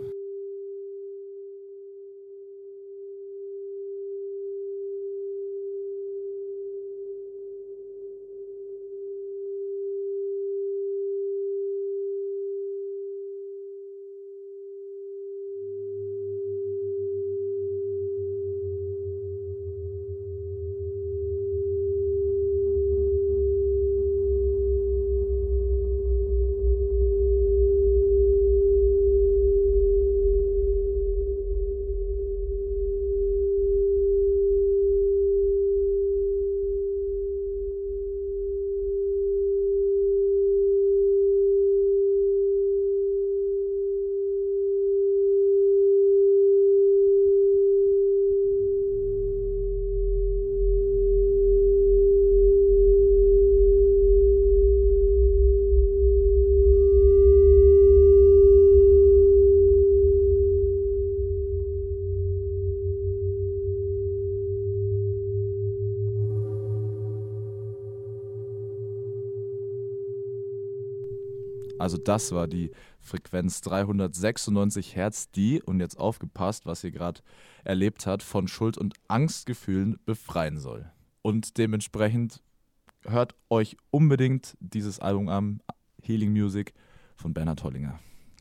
Das war die Frequenz 396 Hertz, die, und jetzt aufgepasst, was ihr gerade erlebt habt, von Schuld- und Angstgefühlen befreien soll. Und dementsprechend hört euch unbedingt dieses Album an, Healing Music von Bernhard Hollinger.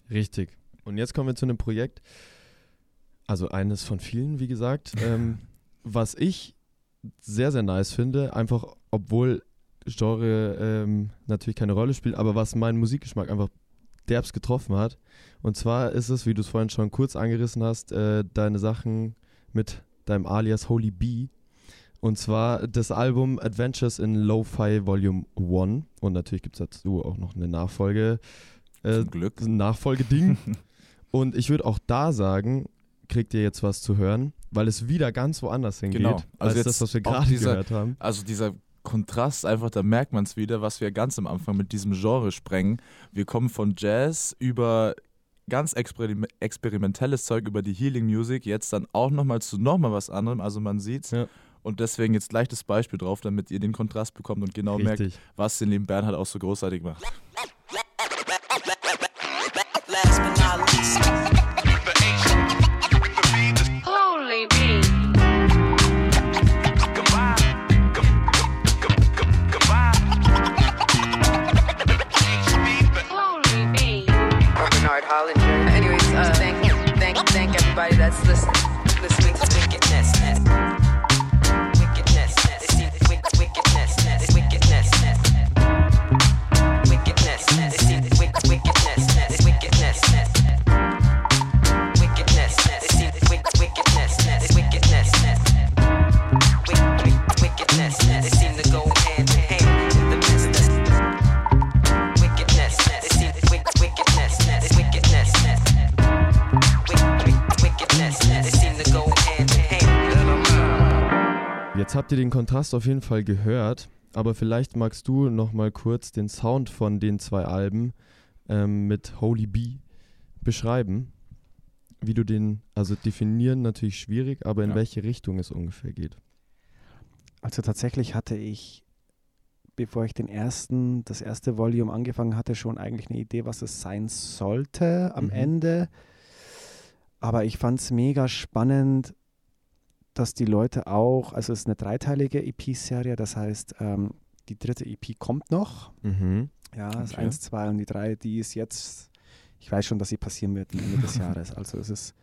Richtig. Und jetzt kommen wir zu einem Projekt, also eines von vielen, wie gesagt, [LAUGHS] ähm, was ich sehr, sehr nice finde, einfach obwohl Genre ähm, natürlich keine Rolle spielt, aber was meinen Musikgeschmack einfach derbst getroffen hat. Und zwar ist es, wie du es vorhin schon kurz angerissen hast, äh, deine Sachen mit deinem Alias Holy Bee. Und zwar das Album Adventures in Lo-Fi Volume 1. Und natürlich gibt es dazu auch noch eine Nachfolge. Äh, Zum Glück. ein Nachfolgeding. [LAUGHS] Und ich würde auch da sagen, kriegt ihr jetzt was zu hören, weil es wieder ganz woanders hingeht, Genau. Also als das, was wir gerade gehört haben. Also dieser Kontrast, einfach, da merkt man es wieder, was wir ganz am Anfang mit diesem Genre sprengen. Wir kommen von Jazz über ganz experim experimentelles Zeug, über die Healing Music, jetzt dann auch nochmal zu nochmal was anderem. Also man sieht's. Ja. Und deswegen jetzt gleich das Beispiel drauf, damit ihr den Kontrast bekommt und genau merkt, Richtig. was den lieben Bernhard auch so großartig macht. let's listen. Jetzt habt ihr den Kontrast auf jeden Fall gehört, aber vielleicht magst du noch mal kurz den Sound von den zwei Alben ähm, mit Holy Bee beschreiben, wie du den, also definieren natürlich schwierig, aber in Ja. welche Richtung es ungefähr geht. Also tatsächlich hatte ich, bevor ich den ersten, das erste Volume angefangen hatte, schon eigentlich eine Idee, was es sein sollte am Mhm. Ende. Aber ich fand es mega spannend, dass die Leute auch, also es ist eine dreiteilige EP-Serie, das heißt, ähm, die dritte EP kommt noch. Mhm. Ja, das Okay. 1, 2 und die 3, die ist jetzt, ich weiß schon, dass sie passieren wird Ende des [LAUGHS] Jahres. Also es ist,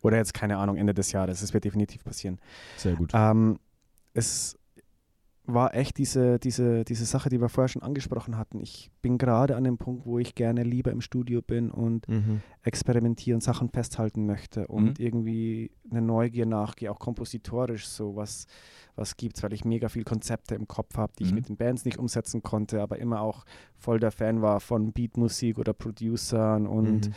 oder jetzt keine Ahnung, Ende des Jahres, es wird definitiv passieren. Sehr gut. Ähm, es war echt diese, diese, diese Sache, die wir vorher schon angesprochen hatten. Ich bin gerade an dem Punkt, wo ich gerne lieber im Studio bin und Mhm. experimentieren, Sachen festhalten möchte und Mhm. irgendwie eine Neugier nachgehe, auch kompositorisch so was, was gibt, weil ich mega viel Konzepte im Kopf habe, die ich Mhm. mit den Bands nicht umsetzen konnte, aber immer auch voll der Fan war von Beatmusik oder Producern und Mhm.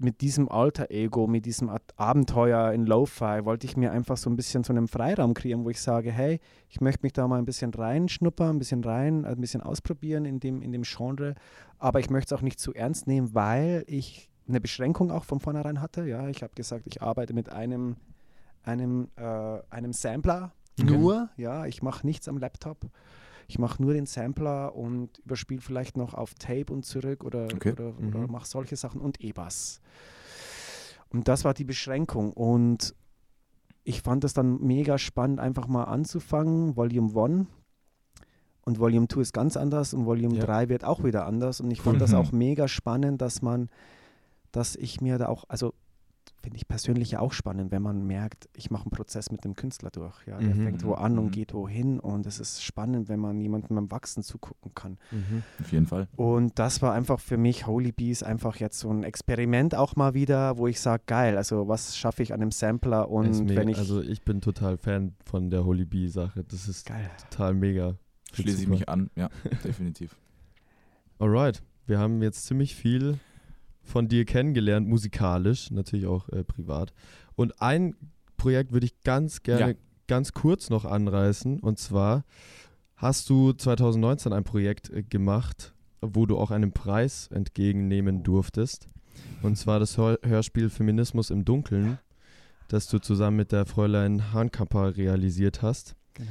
Mit diesem Alter Ego, mit diesem Abenteuer in Lo-Fi wollte ich mir einfach so ein bisschen so einen Freiraum kreieren, wo ich sage, hey, ich möchte mich da mal ein bisschen reinschnuppern, ein bisschen rein, ein bisschen ausprobieren in dem, in dem Genre, aber ich möchte es auch nicht zu ernst nehmen, weil ich eine Beschränkung auch von vornherein hatte. Ja, ich habe gesagt, ich arbeite mit einem, einem, äh, einem Sampler Okay. nur. Ja, ich mache nichts am Laptop. Ich mache nur den Sampler und überspiele vielleicht noch auf Tape und zurück oder, Okay. oder, Mhm. oder mache solche Sachen und E-Bass. Und das war die Beschränkung. Und ich fand es dann mega spannend, einfach mal anzufangen. Volume 1 und Volume 2 ist ganz anders und Volume Ja. 3 wird auch wieder anders. Und ich fand das Mhm. auch mega spannend, dass man, dass ich mir da auch, also finde ich persönlich ja auch spannend, wenn man merkt, ich mache einen Prozess mit dem Künstler durch. Ja, der Mhm. fängt wo an Mhm. und geht wohin und es ist spannend, wenn man jemandem beim Wachsen zugucken kann. Mhm. Auf jeden Fall. Und das war einfach für mich Holy Bees einfach jetzt so ein Experiment auch mal wieder, wo ich sage, geil, also was schaffe ich an einem Sampler und mega. wenn ich also ich bin total Fan von der Holy Bee Sache. Das ist geil. total mega. Schließe ich mich an, ja, [LAUGHS] definitiv. Alright, wir haben jetzt ziemlich viel von dir kennengelernt, musikalisch, natürlich auch äh, privat. Und ein Projekt würde ich ganz gerne Ja. ganz kurz noch anreißen. Und zwar hast du 2019 ein Projekt äh, gemacht, wo du auch einen Preis entgegennehmen durftest. Und zwar das Hör Hörspiel Feminismus im Dunkeln, das du zusammen mit der Fräulein Hahnkamper realisiert hast. Genau.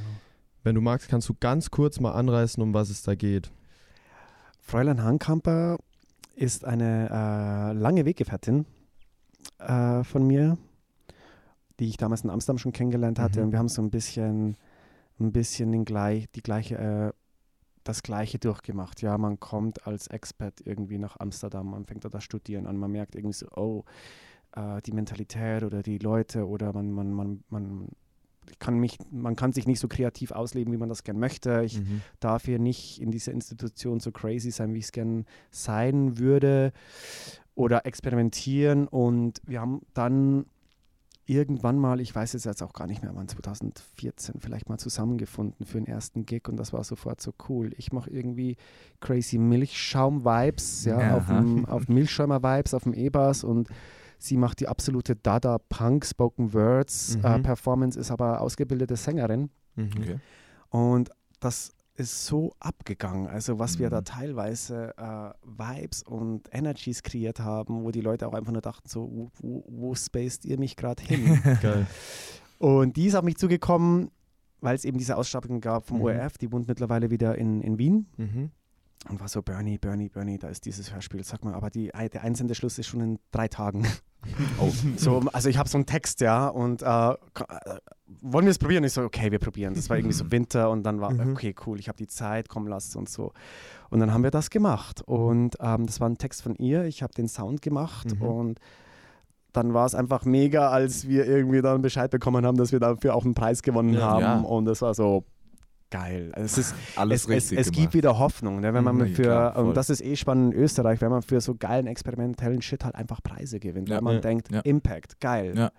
Wenn du magst, kannst du ganz kurz mal anreißen, um was es da geht. Fräulein Hahnkamper ist eine äh, lange Weggefährtin äh, von mir, die ich damals in Amsterdam schon kennengelernt hatte. Mhm. Und wir haben so ein bisschen, ein bisschen den gleich, die gleiche, äh, das Gleiche durchgemacht. Ja, man kommt als Expert irgendwie nach Amsterdam, man fängt da das Studieren an, man merkt irgendwie so, oh, äh, die Mentalität oder die Leute oder man, man, man, man kann mich, man kann sich nicht so kreativ ausleben, wie man das gern möchte. Ich Mhm. darf hier nicht in dieser Institution so crazy sein, wie ich es gern sein würde oder experimentieren. Und wir haben dann irgendwann mal, ich weiß es jetzt auch gar nicht mehr, wann 2014 vielleicht mal zusammengefunden für den ersten Gig und das war sofort so cool. Ich mache irgendwie crazy Milchschaum-Vibes, ja, Ja, auf, aha. dem, [LAUGHS] auf Milchschäumer-Vibes, auf dem E-Bass und sie macht die absolute Dada-Punk, Spoken Words. Mhm. Äh, Performance ist aber ausgebildete Sängerin. Mhm. Okay. Und das ist so abgegangen. Also was wir da Mhm. teilweise äh, Vibes und Energies kreiert haben, wo die Leute auch einfach nur dachten, so, wo, wo, wo spaced ihr mich gerade hin? [LAUGHS] Geil. und die ist auf mich zugekommen, weil es eben diese Ausschreibung gab vom Mhm. ORF, die wohnt mittlerweile wieder in, in Wien Mhm. Und war so, Bernie, Bernie, Bernie, da ist dieses Hörspiel, sag mal, aber die, der Einsendeschluss ist schon in drei Tagen. Oh. [LAUGHS] So, also ich habe so einen Text, ja, und äh, äh, wollen wir es probieren? Ich so, okay, wir probieren. Das war irgendwie so Winter und dann war, Mhm. okay, cool, ich habe die Zeit, komm, lass und so. Und dann haben wir das gemacht und ähm, das war ein Text von ihr, ich habe den Sound gemacht Mhm. und dann war es einfach mega, als wir irgendwie dann Bescheid bekommen haben, dass wir dafür auch einen Preis gewonnen Ja. haben Ja. und das war so geil. Also es ist, Alles es, es, richtig es gibt gemacht. wieder Hoffnung, ne, wenn man Mhm, für, klar, und das ist eh spannend in Österreich, wenn man für so geilen experimentellen Shit halt einfach Preise gewinnt, Ja. weil man Ja. denkt, Ja. Impact, geil. Ja.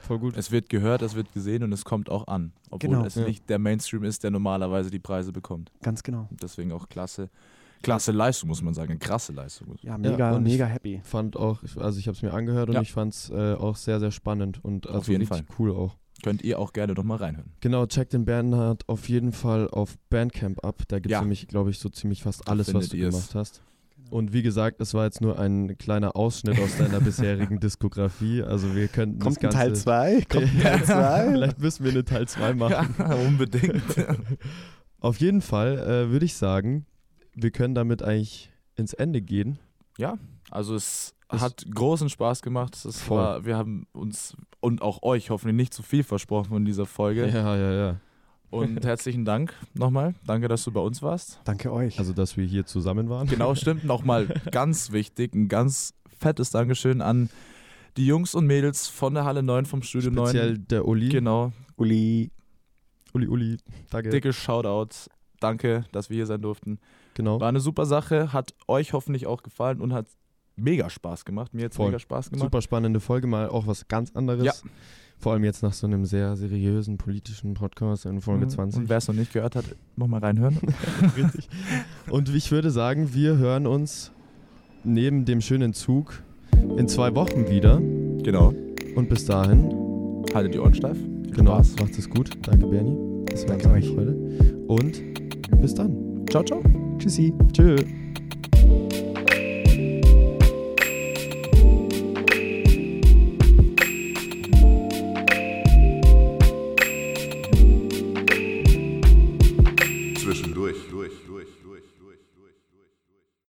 Voll gut. Es wird gehört, es wird gesehen und es kommt auch an. Obwohl Genau. es Ja. nicht der Mainstream ist, der normalerweise die Preise bekommt. Ganz genau. Deswegen auch klasse, klasse Leistung, muss man sagen. Eine krasse Leistung. Ja, mega, und ich- mega happy. fand auch, also ich habe es mir angehört und Ja. ich fand es äh, auch sehr, sehr spannend und also jeden richtig cool auch. Könnt ihr auch gerne nochmal reinhören. Genau, check den Bernhard auf jeden Fall auf Bandcamp ab. Da gibt es Ja. nämlich, glaube ich, so ziemlich fast alles, was du ihr's. gemacht hast. Und wie gesagt, es war jetzt nur ein kleiner Ausschnitt aus deiner [LAUGHS] bisherigen Diskografie. Also wir könnten Kommt das ein Teil Ganze... 2? [LAUGHS] Kommt ein Teil 2? Vielleicht müssen wir eine Teil 2 [LAUGHS] machen. unbedingt. Auf jeden Fall äh, würde ich sagen, wir können damit eigentlich ins Ende gehen. ja, also es Es- hat großen Spaß gemacht. Voll. war, wir haben uns und auch euch hoffentlich nicht zu viel versprochen von dieser Folge. Ja, ja, ja. Und [LAUGHS] herzlichen Dank nochmal. Danke, dass du bei uns warst. Danke euch. Also, dass wir hier zusammen waren. Genau, stimmt. Nochmal [LAUGHS] ganz wichtig, ein ganz fettes Dankeschön an die Jungs und Mädels von der Halle 9 vom Studio Speziell 9. der Uli. Genau. Uli. Uli, Uli, danke. Dicke Shoutouts. Danke, dass wir hier sein durften. Genau. War eine super Sache, hat euch hoffentlich auch gefallen und hat mega Spaß gemacht. Mir hat Voll. mega Spaß gemacht. Super spannende Folge, mal auch was ganz anderes. Ja. Vor allem jetzt nach so einem sehr seriösen politischen Podcast in Folge 20. Mhm. Und wer es noch nicht gehört hat, nochmal reinhören. [LAUGHS] [LAUGHS] Richtig. Und ich würde sagen, wir hören uns neben dem schönen Zug in zwei Wochen wieder. genau. Und bis dahin, Haltet die Ohren steif. Viel genau, Spaß. macht es gut. Danke, Bernie. Das war Danke euch. Freude. Und bis dann. Ciao, ciao. Tschüssi. Tschö.